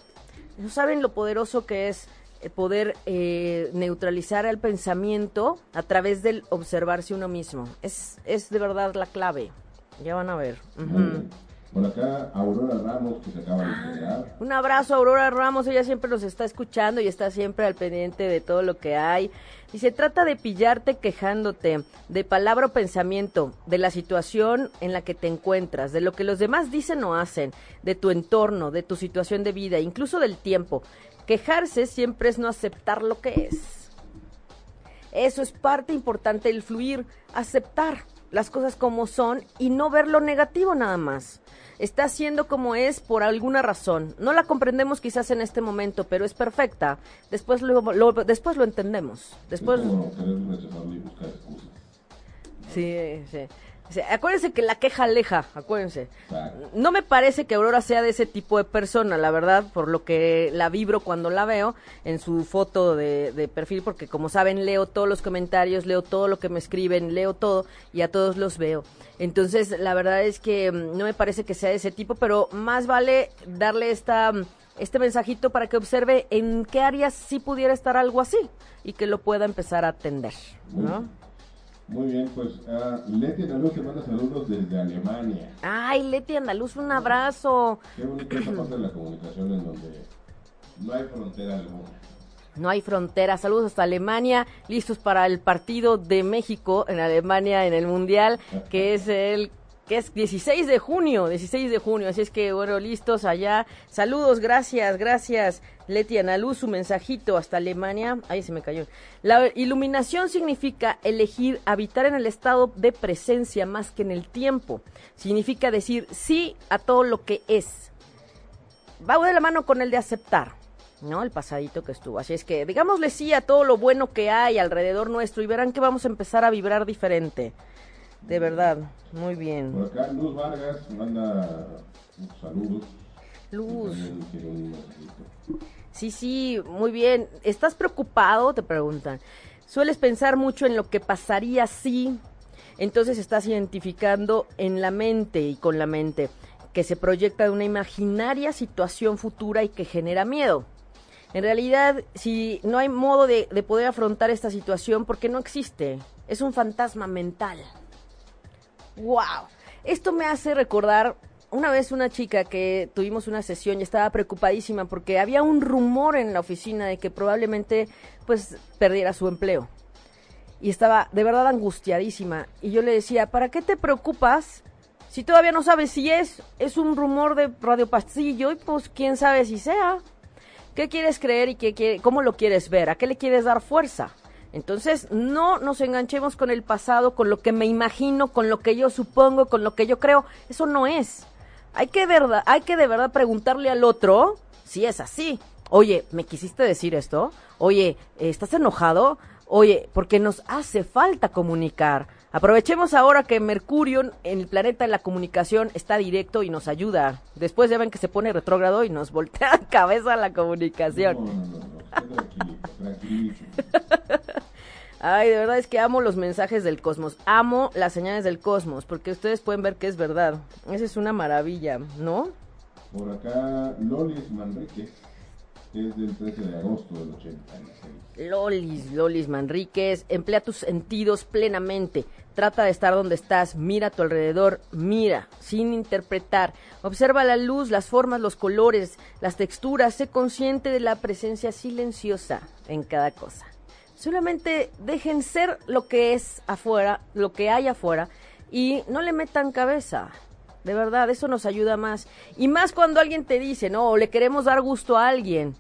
¿No saben lo poderoso que es eh, poder eh, neutralizar el pensamiento a través del observarse uno mismo? Es, es de verdad la clave. Ya van a ver. Por acá, Aurora Ramos, que se acaba de integrar. Un abrazo Aurora Ramos, ella siempre nos está escuchando y está siempre al pendiente de todo lo que hay. Y se trata de pillarte quejándote de palabra o pensamiento, de la situación en la que te encuentras, de lo que los demás dicen o hacen, de tu entorno, de tu situación de vida, incluso del tiempo. Quejarse siempre es no aceptar lo que es. Eso es parte importante del fluir, aceptar las cosas como son y no ver lo negativo nada más. Está siendo como es por alguna razón. No la comprendemos quizás en este momento, pero es perfecta. Después lo, después lo entendemos. Después, sí, sí. Acuérdense que la queja aleja, acuérdense. No me parece que Aurora sea de ese tipo de persona, la verdad, por lo que la vibro cuando la veo en su foto de, de perfil, porque como saben, leo todos los comentarios, leo todo lo que me escriben, leo todo y a todos los veo. Entonces, la verdad es que mm, no me parece que sea de ese tipo, pero más vale darle esta, mm, este mensajito para que observe en qué áreas sí pudiera estar algo así y que lo pueda empezar a atender, ¿no? Muy bien, pues ah, Leti Analuz te manda saludos desde Alemania. Ay, Leti Andaluz, un abrazo. Qué bonita esa parte de la comunicación en donde no hay frontera alguna. No hay frontera. Saludos hasta Alemania, listos para el partido de México en Alemania en el Mundial, que es el que es 16 de junio, 16 de junio, así es que bueno, listos allá. Saludos, gracias, gracias. Leti Analu, su mensajito hasta Alemania. Ahí se me cayó. La iluminación significa elegir habitar en el estado de presencia más que en el tiempo. Significa decir sí a todo lo que es. Va de la mano con el de aceptar. ¿no? El pasadito que estuvo. Así es que digámosle sí a todo lo bueno que hay alrededor nuestro y verán que vamos a empezar a vibrar diferente. De verdad, muy bien. Por acá Luz Vargas manda saludos. Luz. Sí, sí, muy bien. ¿Estás preocupado? Te preguntan. Sueles pensar mucho en lo que pasaría si. Entonces estás identificando en la mente y con la mente que se proyecta de una imaginaria situación futura y que genera miedo. En realidad, si no hay modo de, de poder afrontar esta situación, porque no existe, es un fantasma mental. ¡Wow! Esto me hace recordar una vez una chica que tuvimos una sesión y estaba preocupadísima porque había un rumor en la oficina de que probablemente pues perdiera su empleo. Y estaba de verdad angustiadísima. Y yo le decía, ¿para qué te preocupas si todavía no sabes si es? Es un rumor de Radio Pastillo y pues quién sabe si sea. ¿Qué quieres creer y qué, cómo lo quieres ver? ¿A qué le quieres dar fuerza? Entonces, no nos enganchemos con el pasado, con lo que me imagino, con lo que yo supongo, con lo que yo creo. Eso no es. Hay que, verdad, hay que de verdad preguntarle al otro si es así. Oye, ¿me quisiste decir esto? Oye, ¿estás enojado? Oye, porque nos hace falta comunicar. Aprovechemos ahora que Mercurio en el planeta de la comunicación está directo y nos ayuda. Después ya ven que se pone retrógrado y nos voltea la cabeza la comunicación. Ay, de verdad es que amo los mensajes del cosmos. Amo las señales del cosmos, porque ustedes pueden ver que es verdad. Esa es una maravilla, ¿no? Por acá, Lolis Manrique es del 13 de agosto del 86. Lolis, Lolis Manríquez, emplea tus sentidos plenamente. Trata de estar donde estás, mira a tu alrededor, mira, sin interpretar. Observa la luz, las formas, los colores, las texturas, sé consciente de la presencia silenciosa en cada cosa. Solamente dejen ser lo que es afuera, lo que hay afuera, y no le metan cabeza. De verdad, eso nos ayuda más. Y más cuando alguien te dice, no, le queremos dar gusto a alguien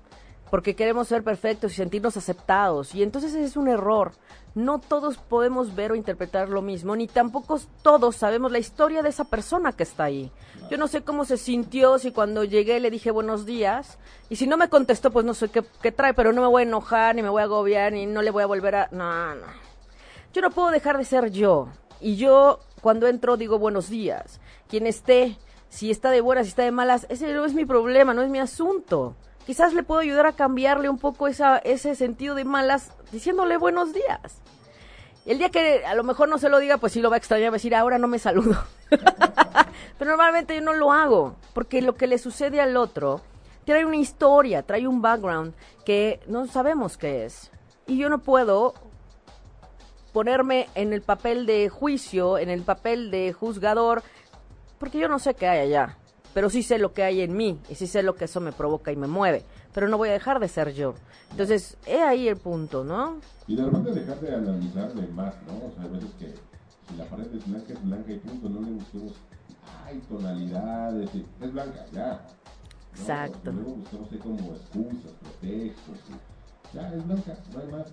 porque queremos ser perfectos y sentirnos aceptados. Y entonces ese es un error. No todos podemos ver o interpretar lo mismo, ni tampoco todos sabemos la historia de esa persona que está ahí. Yo no sé cómo se sintió, si cuando llegué le dije buenos días, y si no me contestó, pues no sé qué, qué trae, pero no me voy a enojar, ni me voy a agobiar, ni no le voy a volver a... No, no. Yo no puedo dejar de ser yo. Y yo, cuando entro, digo buenos días. Quien esté, si está de buenas, si está de malas, ese no es mi problema, no es mi asunto quizás le puedo ayudar a cambiarle un poco ese sentido de malas diciéndole buenos días. El día que a lo mejor no se lo diga, pues sí lo va a extrañar, va a decir, ahora no me saludo. Pero normalmente yo no lo hago, porque lo que le sucede al otro trae una historia, trae un background que no sabemos qué es. Y yo no puedo ponerme en el papel de juicio, en el papel de juzgador, porque yo no sé qué hay allá pero sí sé lo que hay en mí y sí sé lo que eso me provoca y me mueve, pero no voy a dejar de ser yo. Entonces, he ahí el punto, ¿no? Y de repente dejar de analizarle más, ¿no? O sea, hay veces que si la pared es blanca, es blanca y punto, no le busquemos, ay, tonalidades, es blanca, ya. Exacto. Luego buscamos ahí como excusas, pretextos, ya, es blanca, no hay más.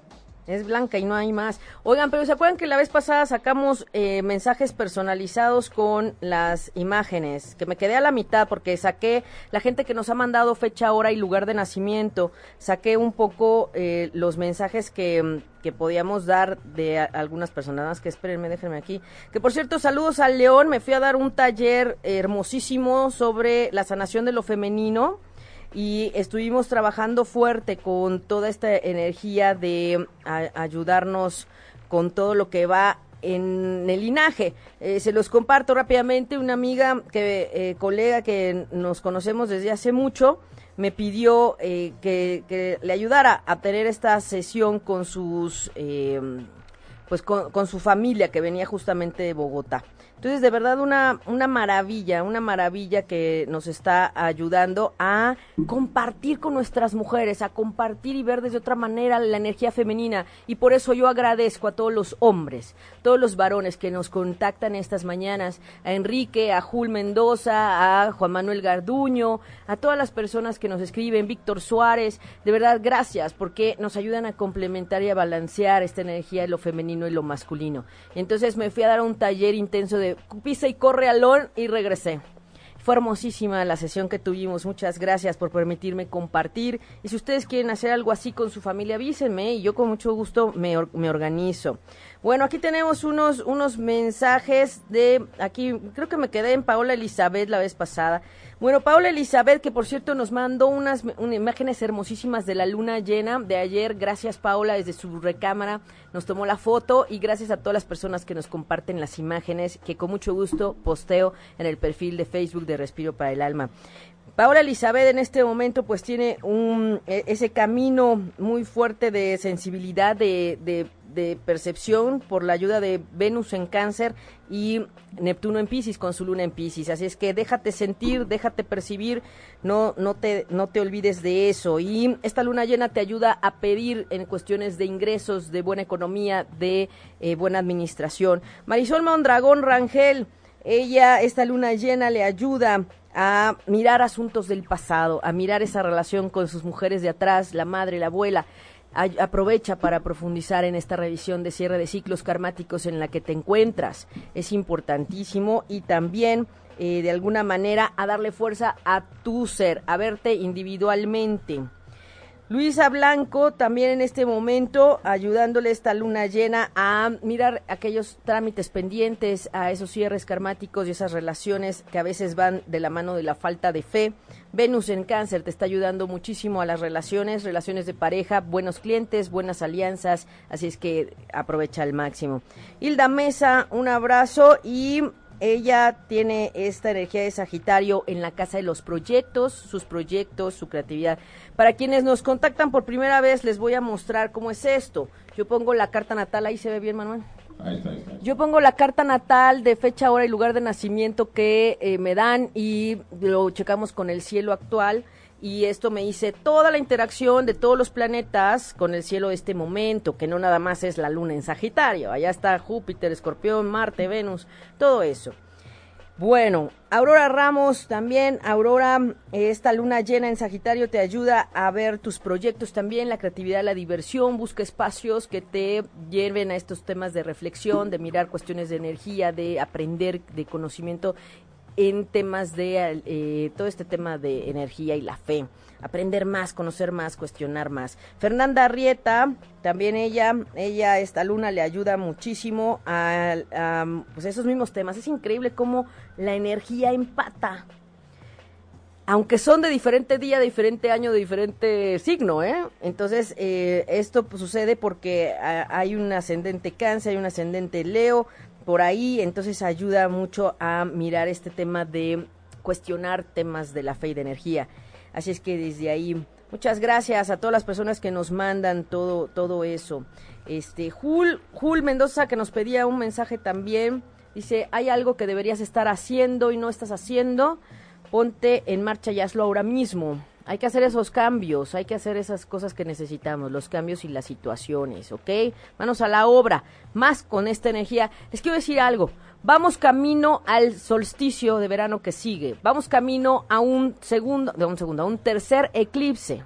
Es blanca y no hay más. Oigan, pero ¿se acuerdan que la vez pasada sacamos eh, mensajes personalizados con las imágenes? Que me quedé a la mitad porque saqué la gente que nos ha mandado fecha, hora y lugar de nacimiento. Saqué un poco eh, los mensajes que, que, podíamos dar de algunas personas. Que espérenme, déjenme aquí. Que por cierto, saludos al León. Me fui a dar un taller hermosísimo sobre la sanación de lo femenino y estuvimos trabajando fuerte con toda esta energía de ayudarnos con todo lo que va en el linaje. Eh, se los comparto rápidamente. Una amiga, que eh, colega que nos conocemos desde hace mucho, me pidió eh, que, le ayudara a tener esta sesión con sus pues con, con su familia que venía justamente de Bogotá. Entonces, de verdad, una, una maravilla, una maravilla que nos está ayudando a compartir con nuestras mujeres, a compartir y ver desde otra manera la energía femenina. Y por eso yo agradezco a todos los hombres, todos los varones que nos contactan estas mañanas, a Enrique, a Jul Mendoza, a Juan Manuel Garduño, a todas las personas que nos escriben, Víctor Suárez. De verdad, gracias, porque nos ayudan a complementar y a balancear esta energía de lo femenino y lo masculino. Entonces me fui a dar un taller intenso de pisa y corre alón y regresé. Fue hermosísima la sesión que tuvimos. Muchas gracias por permitirme compartir. Y si ustedes quieren hacer algo así con su familia, avísenme y yo con mucho gusto me, me organizo. Bueno, aquí tenemos unos, unos mensajes de, aquí creo que me quedé en Paola Elizabeth la vez pasada. Bueno, Paola Elizabeth, que por cierto nos mandó unas, imágenes hermosísimas de la luna llena de ayer. Gracias Paola, desde su recámara nos tomó la foto y gracias a todas las personas que nos comparten las imágenes, que con mucho gusto posteo en el perfil de Facebook de Respiro para el Alma. Paola Elizabeth en este momento pues tiene un, e, ese camino muy fuerte de sensibilidad, de de percepción por la ayuda de Venus en cáncer y Neptuno en Pisces con su luna en Pisces. Así es que déjate sentir, déjate percibir, no, no, te, no te olvides de eso. Y esta luna llena te ayuda a pedir en cuestiones de ingresos, de buena economía, de eh, buena administración. Marisol Mondragón Rangel, ella, esta luna llena le ayuda a mirar asuntos del pasado, a mirar esa relación con sus mujeres de atrás, la madre, la abuela aprovecha para profundizar en esta revisión de cierre de ciclos karmáticos en la que te encuentras. Es importantísimo y también eh, de alguna manera a darle fuerza a tu ser, a verte individualmente. Luisa Blanco también en este momento ayudándole esta luna llena a mirar aquellos trámites pendientes, a esos cierres karmáticos y esas relaciones que a veces van de la mano de la falta de fe. Venus en cáncer te está ayudando muchísimo a las relaciones, relaciones de pareja, buenos clientes, buenas alianzas, así es que aprovecha al máximo. Hilda Mesa, un abrazo y ella tiene esta energía de Sagitario en la casa de los proyectos, sus proyectos, su creatividad. Para quienes nos contactan por primera vez, les voy a mostrar cómo es esto. Yo pongo la carta natal, ahí se ve bien, Manuel. Ahí está, ahí está. Yo pongo la carta natal de fecha, hora y lugar de nacimiento que eh, me dan y lo checamos con el cielo actual y esto me dice toda la interacción de todos los planetas con el cielo de este momento, que no nada más es la luna en Sagitario, allá está Júpiter, Escorpión, Marte, Venus, todo eso. Bueno, Aurora Ramos también, Aurora, esta luna llena en Sagitario te ayuda a ver tus proyectos también, la creatividad, la diversión, busca espacios que te lleven a estos temas de reflexión, de mirar cuestiones de energía, de aprender, de conocimiento en temas de eh, todo este tema de energía y la fe. Aprender más, conocer más, cuestionar más. Fernanda Arrieta, también ella, ella, esta luna le ayuda muchísimo a, pues esos mismos temas. Es increíble cómo la energía empata. Aunque son de diferente día, de diferente año, de diferente signo, ¿eh? Entonces, eh, esto pues, sucede porque hay un ascendente cáncer, hay un ascendente leo, por ahí, entonces ayuda mucho a mirar este tema de cuestionar temas de la fe y de energía. Así es que desde ahí, muchas gracias a todas las personas que nos mandan todo, todo eso. Este, Jul, Jul Mendoza que nos pedía un mensaje también, dice, hay algo que deberías estar haciendo y no estás haciendo, ponte en marcha y hazlo ahora mismo. Hay que hacer esos cambios, hay que hacer esas cosas que necesitamos, los cambios y las situaciones, ¿ok? Manos a la obra, más con esta energía. Les quiero decir algo, vamos camino al solsticio de verano que sigue, vamos camino a un segundo, de un segundo, a un tercer eclipse.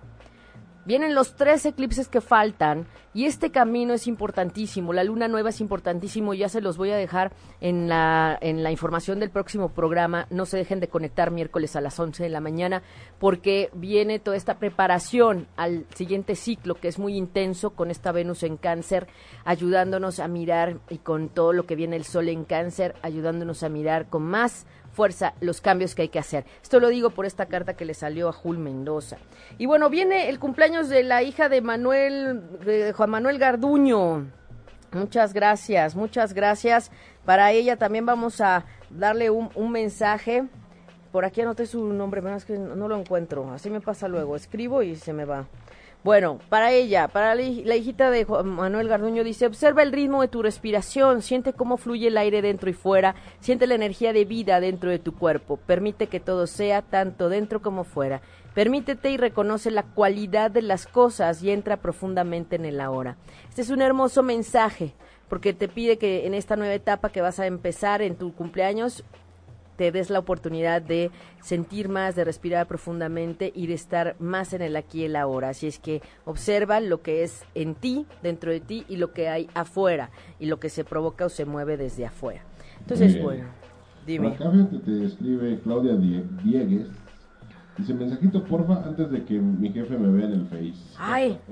Vienen los tres eclipses que faltan y este camino es importantísimo. La luna nueva es importantísimo. Ya se los voy a dejar en la, en la información del próximo programa. No se dejen de conectar miércoles a las 11 de la mañana porque viene toda esta preparación al siguiente ciclo que es muy intenso con esta Venus en cáncer, ayudándonos a mirar y con todo lo que viene el sol en cáncer, ayudándonos a mirar con más fuerza los cambios que hay que hacer. Esto lo digo por esta carta que le salió a Jul Mendoza. Y bueno, viene el cumpleaños de la hija de Manuel, Juan Manuel Garduño. Muchas gracias, muchas gracias. Para ella también vamos a darle un, mensaje. Por aquí anoté su nombre, pero es que no lo encuentro. Así me pasa luego. Escribo y se me va. Bueno, para ella, para la, hijita de Juan Manuel Garduño, dice, observa el ritmo de tu respiración, siente cómo fluye el aire dentro y fuera, siente la energía de vida dentro de tu cuerpo, permite que todo sea tanto dentro como fuera, permítete y reconoce la cualidad de las cosas y entra profundamente en el ahora. Este es un hermoso mensaje porque te pide que en esta nueva etapa que vas a empezar en tu cumpleaños, te des la oportunidad de sentir más, de respirar profundamente y de estar más en el aquí y el ahora. Así es que observa lo que es en ti, dentro de ti y lo que hay afuera y lo que se provoca o se mueve desde afuera. Entonces, bueno, dime. Acá te escribe Claudia Diegues. Dice, mensajito porfa antes de que mi jefe me vea en el Face. Ay.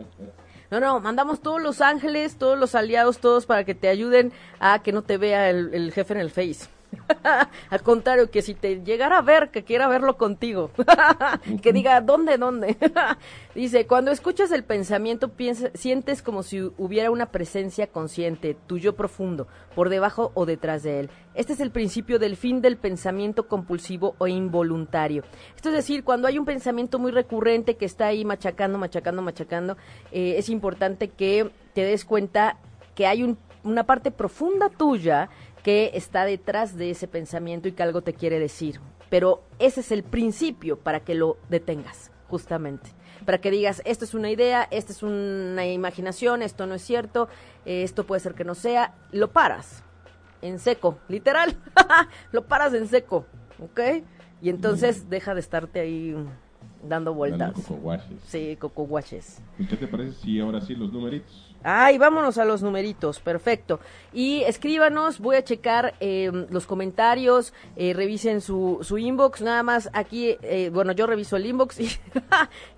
No, no, mandamos todos los ángeles, todos los aliados, todos para que te ayuden a que no te vea el, el jefe en el Face. Al contrario, que si te llegara a ver, que quiera verlo contigo. que diga, ¿dónde, dónde? Dice, cuando escuchas el pensamiento, piensa, sientes como si hubiera una presencia consciente, tuyo profundo, por debajo o detrás de él. Este es el principio del fin del pensamiento compulsivo o involuntario. Esto es decir, cuando hay un pensamiento muy recurrente que está ahí machacando, machacando, machacando, eh, es importante que te des cuenta que hay un, una parte profunda tuya que está detrás de ese pensamiento y que algo te quiere decir. Pero ese es el principio para que lo detengas, justamente. Para que digas, esto es una idea, esto es una imaginación, esto no es cierto, esto puede ser que no sea, lo paras en seco, literal, lo paras en seco, ¿ok? Y entonces deja de estarte ahí dando vueltas. Sí, coco ¿Y qué te parece si ahora sí los numeritos? Ay, vámonos a los numeritos, perfecto. Y escríbanos, voy a checar eh, los comentarios, eh, revisen su, su inbox, nada más aquí, eh, bueno, yo reviso el inbox y,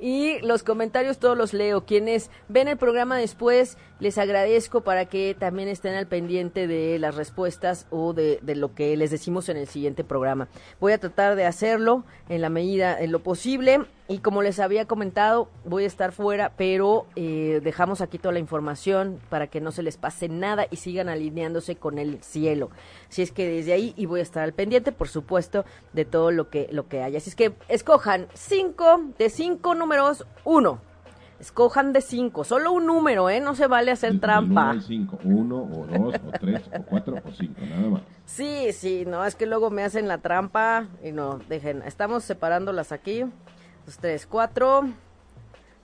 y los comentarios todos los leo. Quienes ven el programa después, les agradezco para que también estén al pendiente de las respuestas o de, lo que les decimos en el siguiente programa. Voy a tratar de hacerlo en la medida, en lo posible. Y como les había comentado, voy a estar fuera, pero eh, dejamos aquí toda la información para que no se les pase nada y sigan alineándose con el cielo. Si es que desde ahí, y voy a estar al pendiente, por supuesto, de todo lo que, lo que haya. Así es que escojan cinco, de cinco números, uno. Escojan de cinco, solo un número, ¿eh? No se vale hacer trampa. Cinco, uno o dos o tres o cuatro o cinco, nada más. Sí, sí, no, es que luego me hacen la trampa y no, dejen, estamos separándolas aquí tres, cuatro.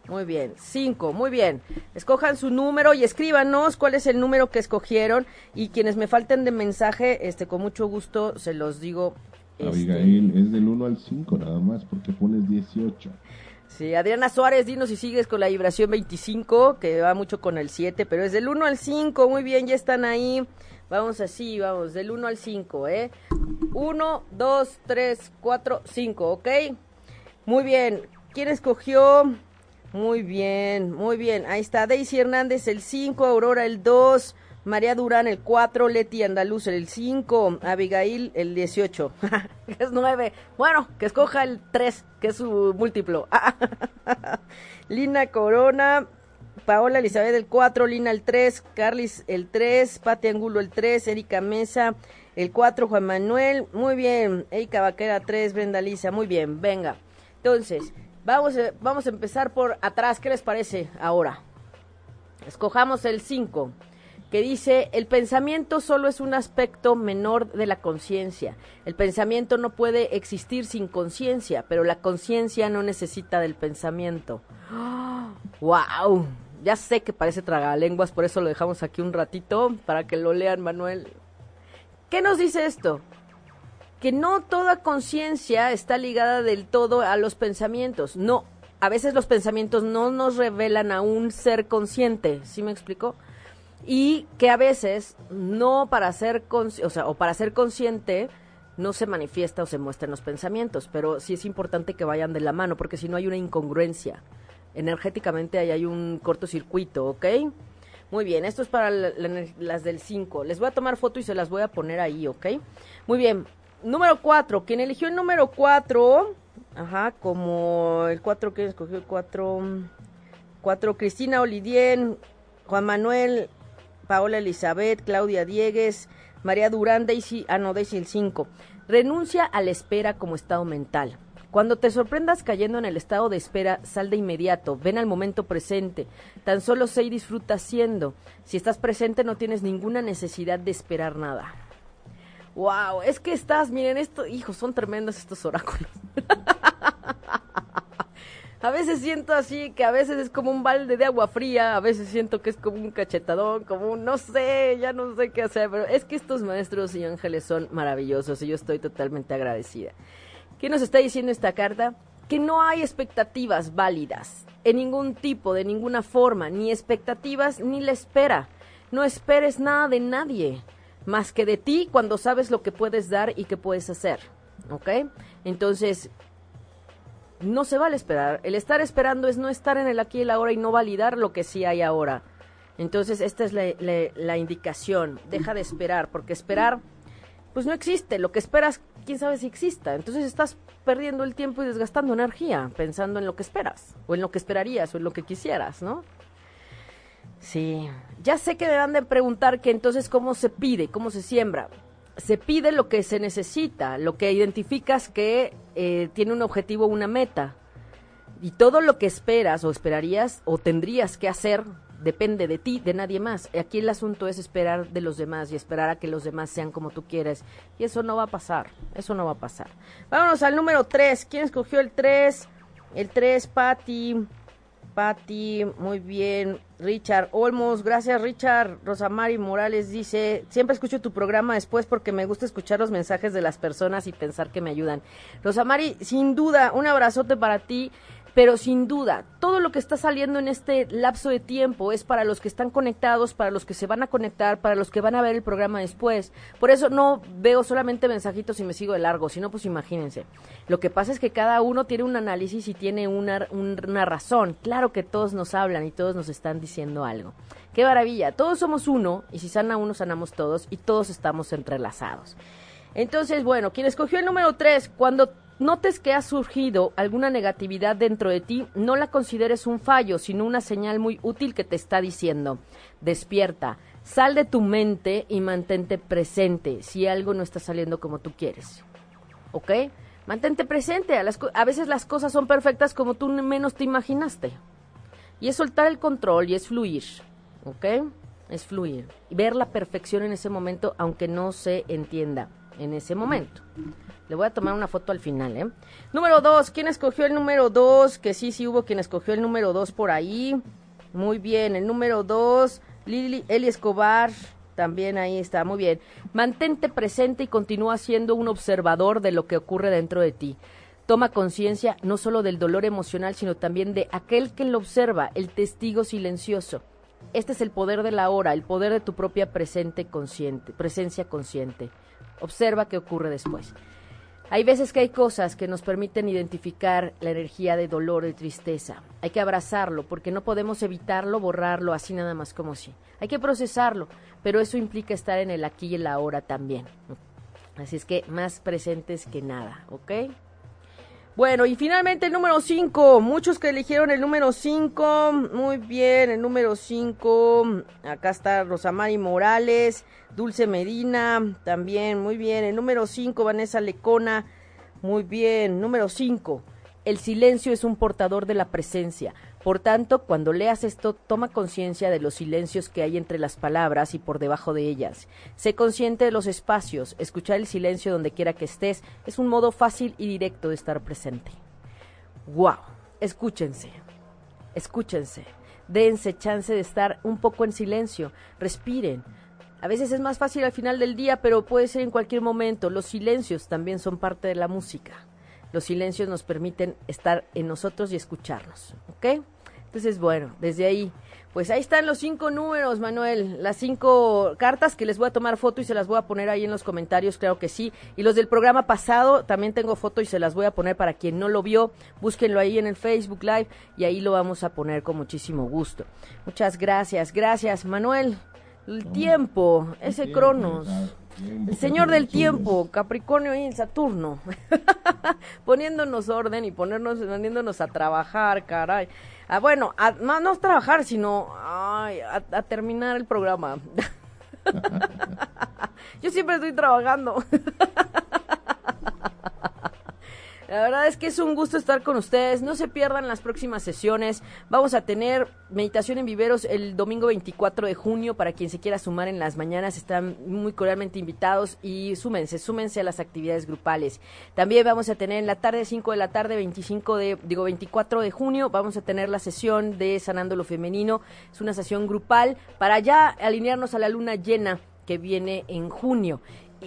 Muy bien, cinco, muy bien. Escojan su número y escríbanos cuál es el número que escogieron y quienes me falten de mensaje, este, con mucho gusto se los digo. Este, Abigail, es del 1 al 5 nada más porque pones 18. Sí, Adriana Suárez, dinos si sigues con la vibración 25, que va mucho con el 7, pero es del 1 al 5, muy bien, ya están ahí. Vamos así, vamos, del 1 al 5, ¿eh? 1, 2, 3, 4, 5, ¿ok? Muy bien. ¿Quién escogió? Muy bien, muy bien. Ahí está Daisy Hernández el 5, Aurora el 2, María Durán el 4, Leti Andaluz el 5, Abigail el 18. es 9. Bueno, que escoja el 3, que es su múltiplo. Lina Corona, Paola Elizabeth el 4, Lina el 3, Carlis el 3, Pati Angulo el 3, Erika Mesa el 4, Juan Manuel. Muy bien. Erika Vaquera 3, Brenda Lisa. Muy bien, venga. Entonces, vamos vamos a empezar por atrás. ¿Qué les parece ahora? Escojamos el 5, que dice, el pensamiento solo es un aspecto menor de la conciencia. El pensamiento no puede existir sin conciencia, pero la conciencia no necesita del pensamiento. ¡Wow! Ya sé que parece tragalenguas, por eso lo dejamos aquí un ratito para que lo lean, Manuel. ¿Qué nos dice esto? que no toda conciencia está ligada del todo a los pensamientos. No, a veces los pensamientos no nos revelan a un ser consciente, ¿sí me explico? Y que a veces no para ser, o sea, o para ser consciente no se manifiesta o se muestra los pensamientos, pero sí es importante que vayan de la mano, porque si no hay una incongruencia. Energéticamente ahí hay un cortocircuito, ¿ok? Muy bien, esto es para las del 5. Les voy a tomar foto y se las voy a poner ahí, ¿ok? Muy bien, número 4, quien eligió el número 4, ajá, como el 4 que escogió el 4, 4, Cristina Olidien, Juan Manuel, Paola Elizabeth, Claudia Diegues, María Durán, Daisy, ah no, Daisy el 5. Renuncia a la espera como estado mental. Cuando te sorprendas cayendo en el estado de espera, sal de inmediato, ven al momento presente. Tan solo sé y disfruta siendo. Si estás presente no tienes ninguna necesidad de esperar nada. Wow, es que estás, miren esto, hijos, son tremendos estos oráculos. a veces siento así que a veces es como un balde de agua fría, a veces siento que es como un cachetadón, como un no sé, ya no sé qué hacer, pero es que estos maestros y ángeles son maravillosos y yo estoy totalmente agradecida. ¿Qué nos está diciendo esta carta? Que no hay expectativas válidas en ningún tipo, de ninguna forma, ni expectativas ni la espera. No esperes nada de nadie, más que de ti cuando sabes lo que puedes dar y que puedes hacer. ¿Ok? Entonces, no se vale esperar. El estar esperando es no estar en el aquí y el ahora y no validar lo que sí hay ahora. Entonces, esta es la, la indicación. Deja de esperar, porque esperar, pues no existe. Lo que esperas quién sabe si exista. Entonces estás perdiendo el tiempo y desgastando energía pensando en lo que esperas, o en lo que esperarías, o en lo que quisieras, ¿no? Sí, ya sé que me van de preguntar que entonces cómo se pide, cómo se siembra. Se pide lo que se necesita, lo que identificas que eh, tiene un objetivo, una meta. Y todo lo que esperas o esperarías o tendrías que hacer depende de ti, de nadie más. Aquí el asunto es esperar de los demás y esperar a que los demás sean como tú quieres. Y eso no va a pasar, eso no va a pasar. Vámonos al número 3. ¿Quién escogió el 3? El 3, Patty. Patty, muy bien. Richard Olmos, gracias Richard. Rosamari Morales dice, siempre escucho tu programa después porque me gusta escuchar los mensajes de las personas y pensar que me ayudan. Rosamari, sin duda, un abrazote para ti. Pero sin duda, todo lo que está saliendo en este lapso de tiempo es para los que están conectados, para los que se van a conectar, para los que van a ver el programa después. Por eso no veo solamente mensajitos y me sigo de largo, sino pues imagínense. Lo que pasa es que cada uno tiene un análisis y tiene una, una razón. Claro que todos nos hablan y todos nos están diciendo algo. Qué maravilla, todos somos uno y si sana uno, sanamos todos y todos estamos entrelazados. Entonces, bueno, quien escogió el número 3, cuando notes que ha surgido alguna negatividad dentro de ti, no la consideres un fallo, sino una señal muy útil que te está diciendo, despierta, sal de tu mente y mantente presente si algo no está saliendo como tú quieres. ¿Ok? Mantente presente, a, a veces las cosas son perfectas como tú menos te imaginaste. Y es soltar el control y es fluir. ¿Ok? Es fluir. Ver la perfección en ese momento, aunque no se entienda en ese momento. Le voy a tomar una foto al final, ¿eh? Número dos, ¿quién escogió el número dos? Que sí, sí hubo quien escogió el número dos por ahí. Muy bien, el número dos, Lili, Eli Escobar, también ahí está, muy bien. Mantente presente y continúa siendo un observador de lo que ocurre dentro de ti. Toma conciencia no solo del dolor emocional, sino también de aquel que lo observa, el testigo silencioso. Este es el poder de la hora, el poder de tu propia presente consciente, presencia consciente. Observa qué ocurre después. Hay veces que hay cosas que nos permiten identificar la energía de dolor y tristeza. Hay que abrazarlo porque no podemos evitarlo, borrarlo así nada más como si. Hay que procesarlo, pero eso implica estar en el aquí y el ahora también. Así es que más presentes que nada, ¿ok? Bueno, y finalmente el número 5. Muchos que eligieron el número 5. Muy bien, el número 5. Acá está Rosamari Morales, Dulce Medina, también, muy bien. El número 5, Vanessa Lecona. Muy bien, número 5. El silencio es un portador de la presencia. Por tanto, cuando leas esto, toma conciencia de los silencios que hay entre las palabras y por debajo de ellas. Sé consciente de los espacios. Escuchar el silencio donde quiera que estés es un modo fácil y directo de estar presente. ¡Wow! Escúchense. Escúchense. Dense chance de estar un poco en silencio. Respiren. A veces es más fácil al final del día, pero puede ser en cualquier momento. Los silencios también son parte de la música. Los silencios nos permiten estar en nosotros y escucharnos. ¿Ok? Entonces, bueno, desde ahí, pues ahí están los cinco números, Manuel, las cinco cartas que les voy a tomar foto y se las voy a poner ahí en los comentarios, creo que sí. Y los del programa pasado también tengo foto y se las voy a poner para quien no lo vio, búsquenlo ahí en el Facebook Live y ahí lo vamos a poner con muchísimo gusto. Muchas gracias, gracias, Manuel. El tiempo, ese Cronos. El señor del tiempo, Capricornio y Saturno, poniéndonos orden y ponernos, poniéndonos a trabajar, caray. Ah, bueno, a, no, no trabajar, sino a, terminar el programa. Yo siempre estoy trabajando. La verdad es que es un gusto estar con ustedes. No se pierdan las próximas sesiones. Vamos a tener meditación en viveros el domingo 24 de junio. Para quien se quiera sumar en las mañanas, están muy cordialmente invitados y súmense, súmense a las actividades grupales. También vamos a tener en la tarde, 5 de la tarde, 25 de, digo, 24 de junio, vamos a tener la sesión de Sanando lo Femenino. Es una sesión grupal para ya alinearnos a la luna llena que viene en junio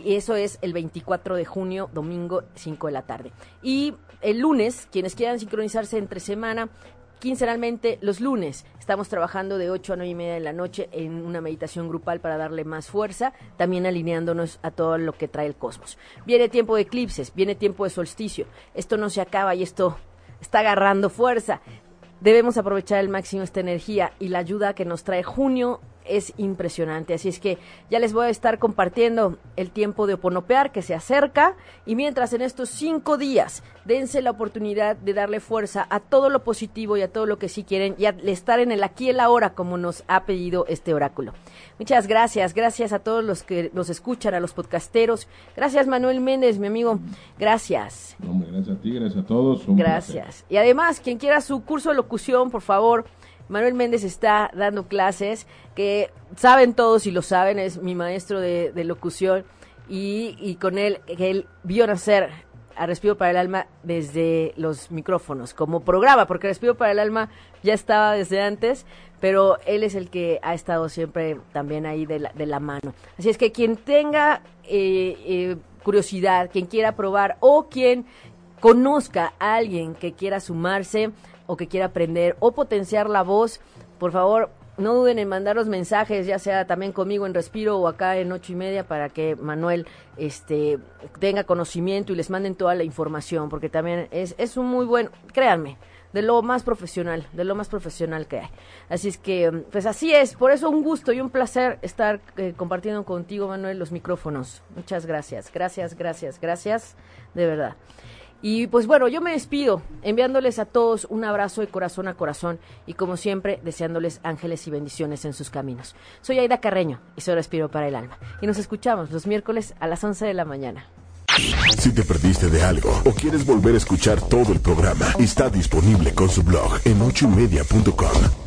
y eso es el 24 de junio, domingo, 5 de la tarde. Y el lunes, quienes quieran sincronizarse entre semana, quincenalmente los lunes. Estamos trabajando de 8 a 9 y media de la noche en una meditación grupal para darle más fuerza, también alineándonos a todo lo que trae el cosmos. Viene tiempo de eclipses, viene tiempo de solsticio. Esto no se acaba y esto está agarrando fuerza. Debemos aprovechar al máximo esta energía y la ayuda que nos trae junio es impresionante. Así es que ya les voy a estar compartiendo el tiempo de oponopear que se acerca y mientras en estos cinco días dense la oportunidad de darle fuerza a todo lo positivo y a todo lo que sí quieren y a estar en el aquí y el ahora como nos ha pedido este oráculo. Muchas gracias, gracias a todos los que nos escuchan, a los podcasteros. Gracias Manuel Méndez, mi amigo. Gracias. gracias a ti, gracias a todos. gracias. Y además, quien quiera su curso de locución, por favor, Manuel Méndez está dando clases que saben todos y lo saben, es mi maestro de, locución y, con él, él vio nacer a Respiro para el Alma desde los micrófonos, como programa, porque Respiro para el Alma ya estaba desde antes, pero él es el que ha estado siempre también ahí de la, de la mano. Así es que quien tenga eh, eh, curiosidad, quien quiera probar o quien conozca a alguien que quiera sumarse, o que quiera aprender o potenciar la voz, por favor, no duden en mandar los mensajes, ya sea también conmigo en Respiro o acá en ocho y media, para que Manuel este, tenga conocimiento y les manden toda la información, porque también es, es un muy buen, créanme, de lo más profesional, de lo más profesional que hay. Así es que, pues así es, por eso un gusto y un placer estar eh, compartiendo contigo, Manuel, los micrófonos. Muchas gracias, gracias, gracias, gracias, de verdad. Y pues bueno, yo me despido enviándoles a todos un abrazo de corazón a corazón y como siempre deseándoles ángeles y bendiciones en sus caminos. Soy Aida Carreño y soy Respiro para el Alma. Y nos escuchamos los miércoles a las 11 de la mañana. Si te perdiste de algo o quieres volver a escuchar todo el programa, está disponible con su blog en ochoymedia.com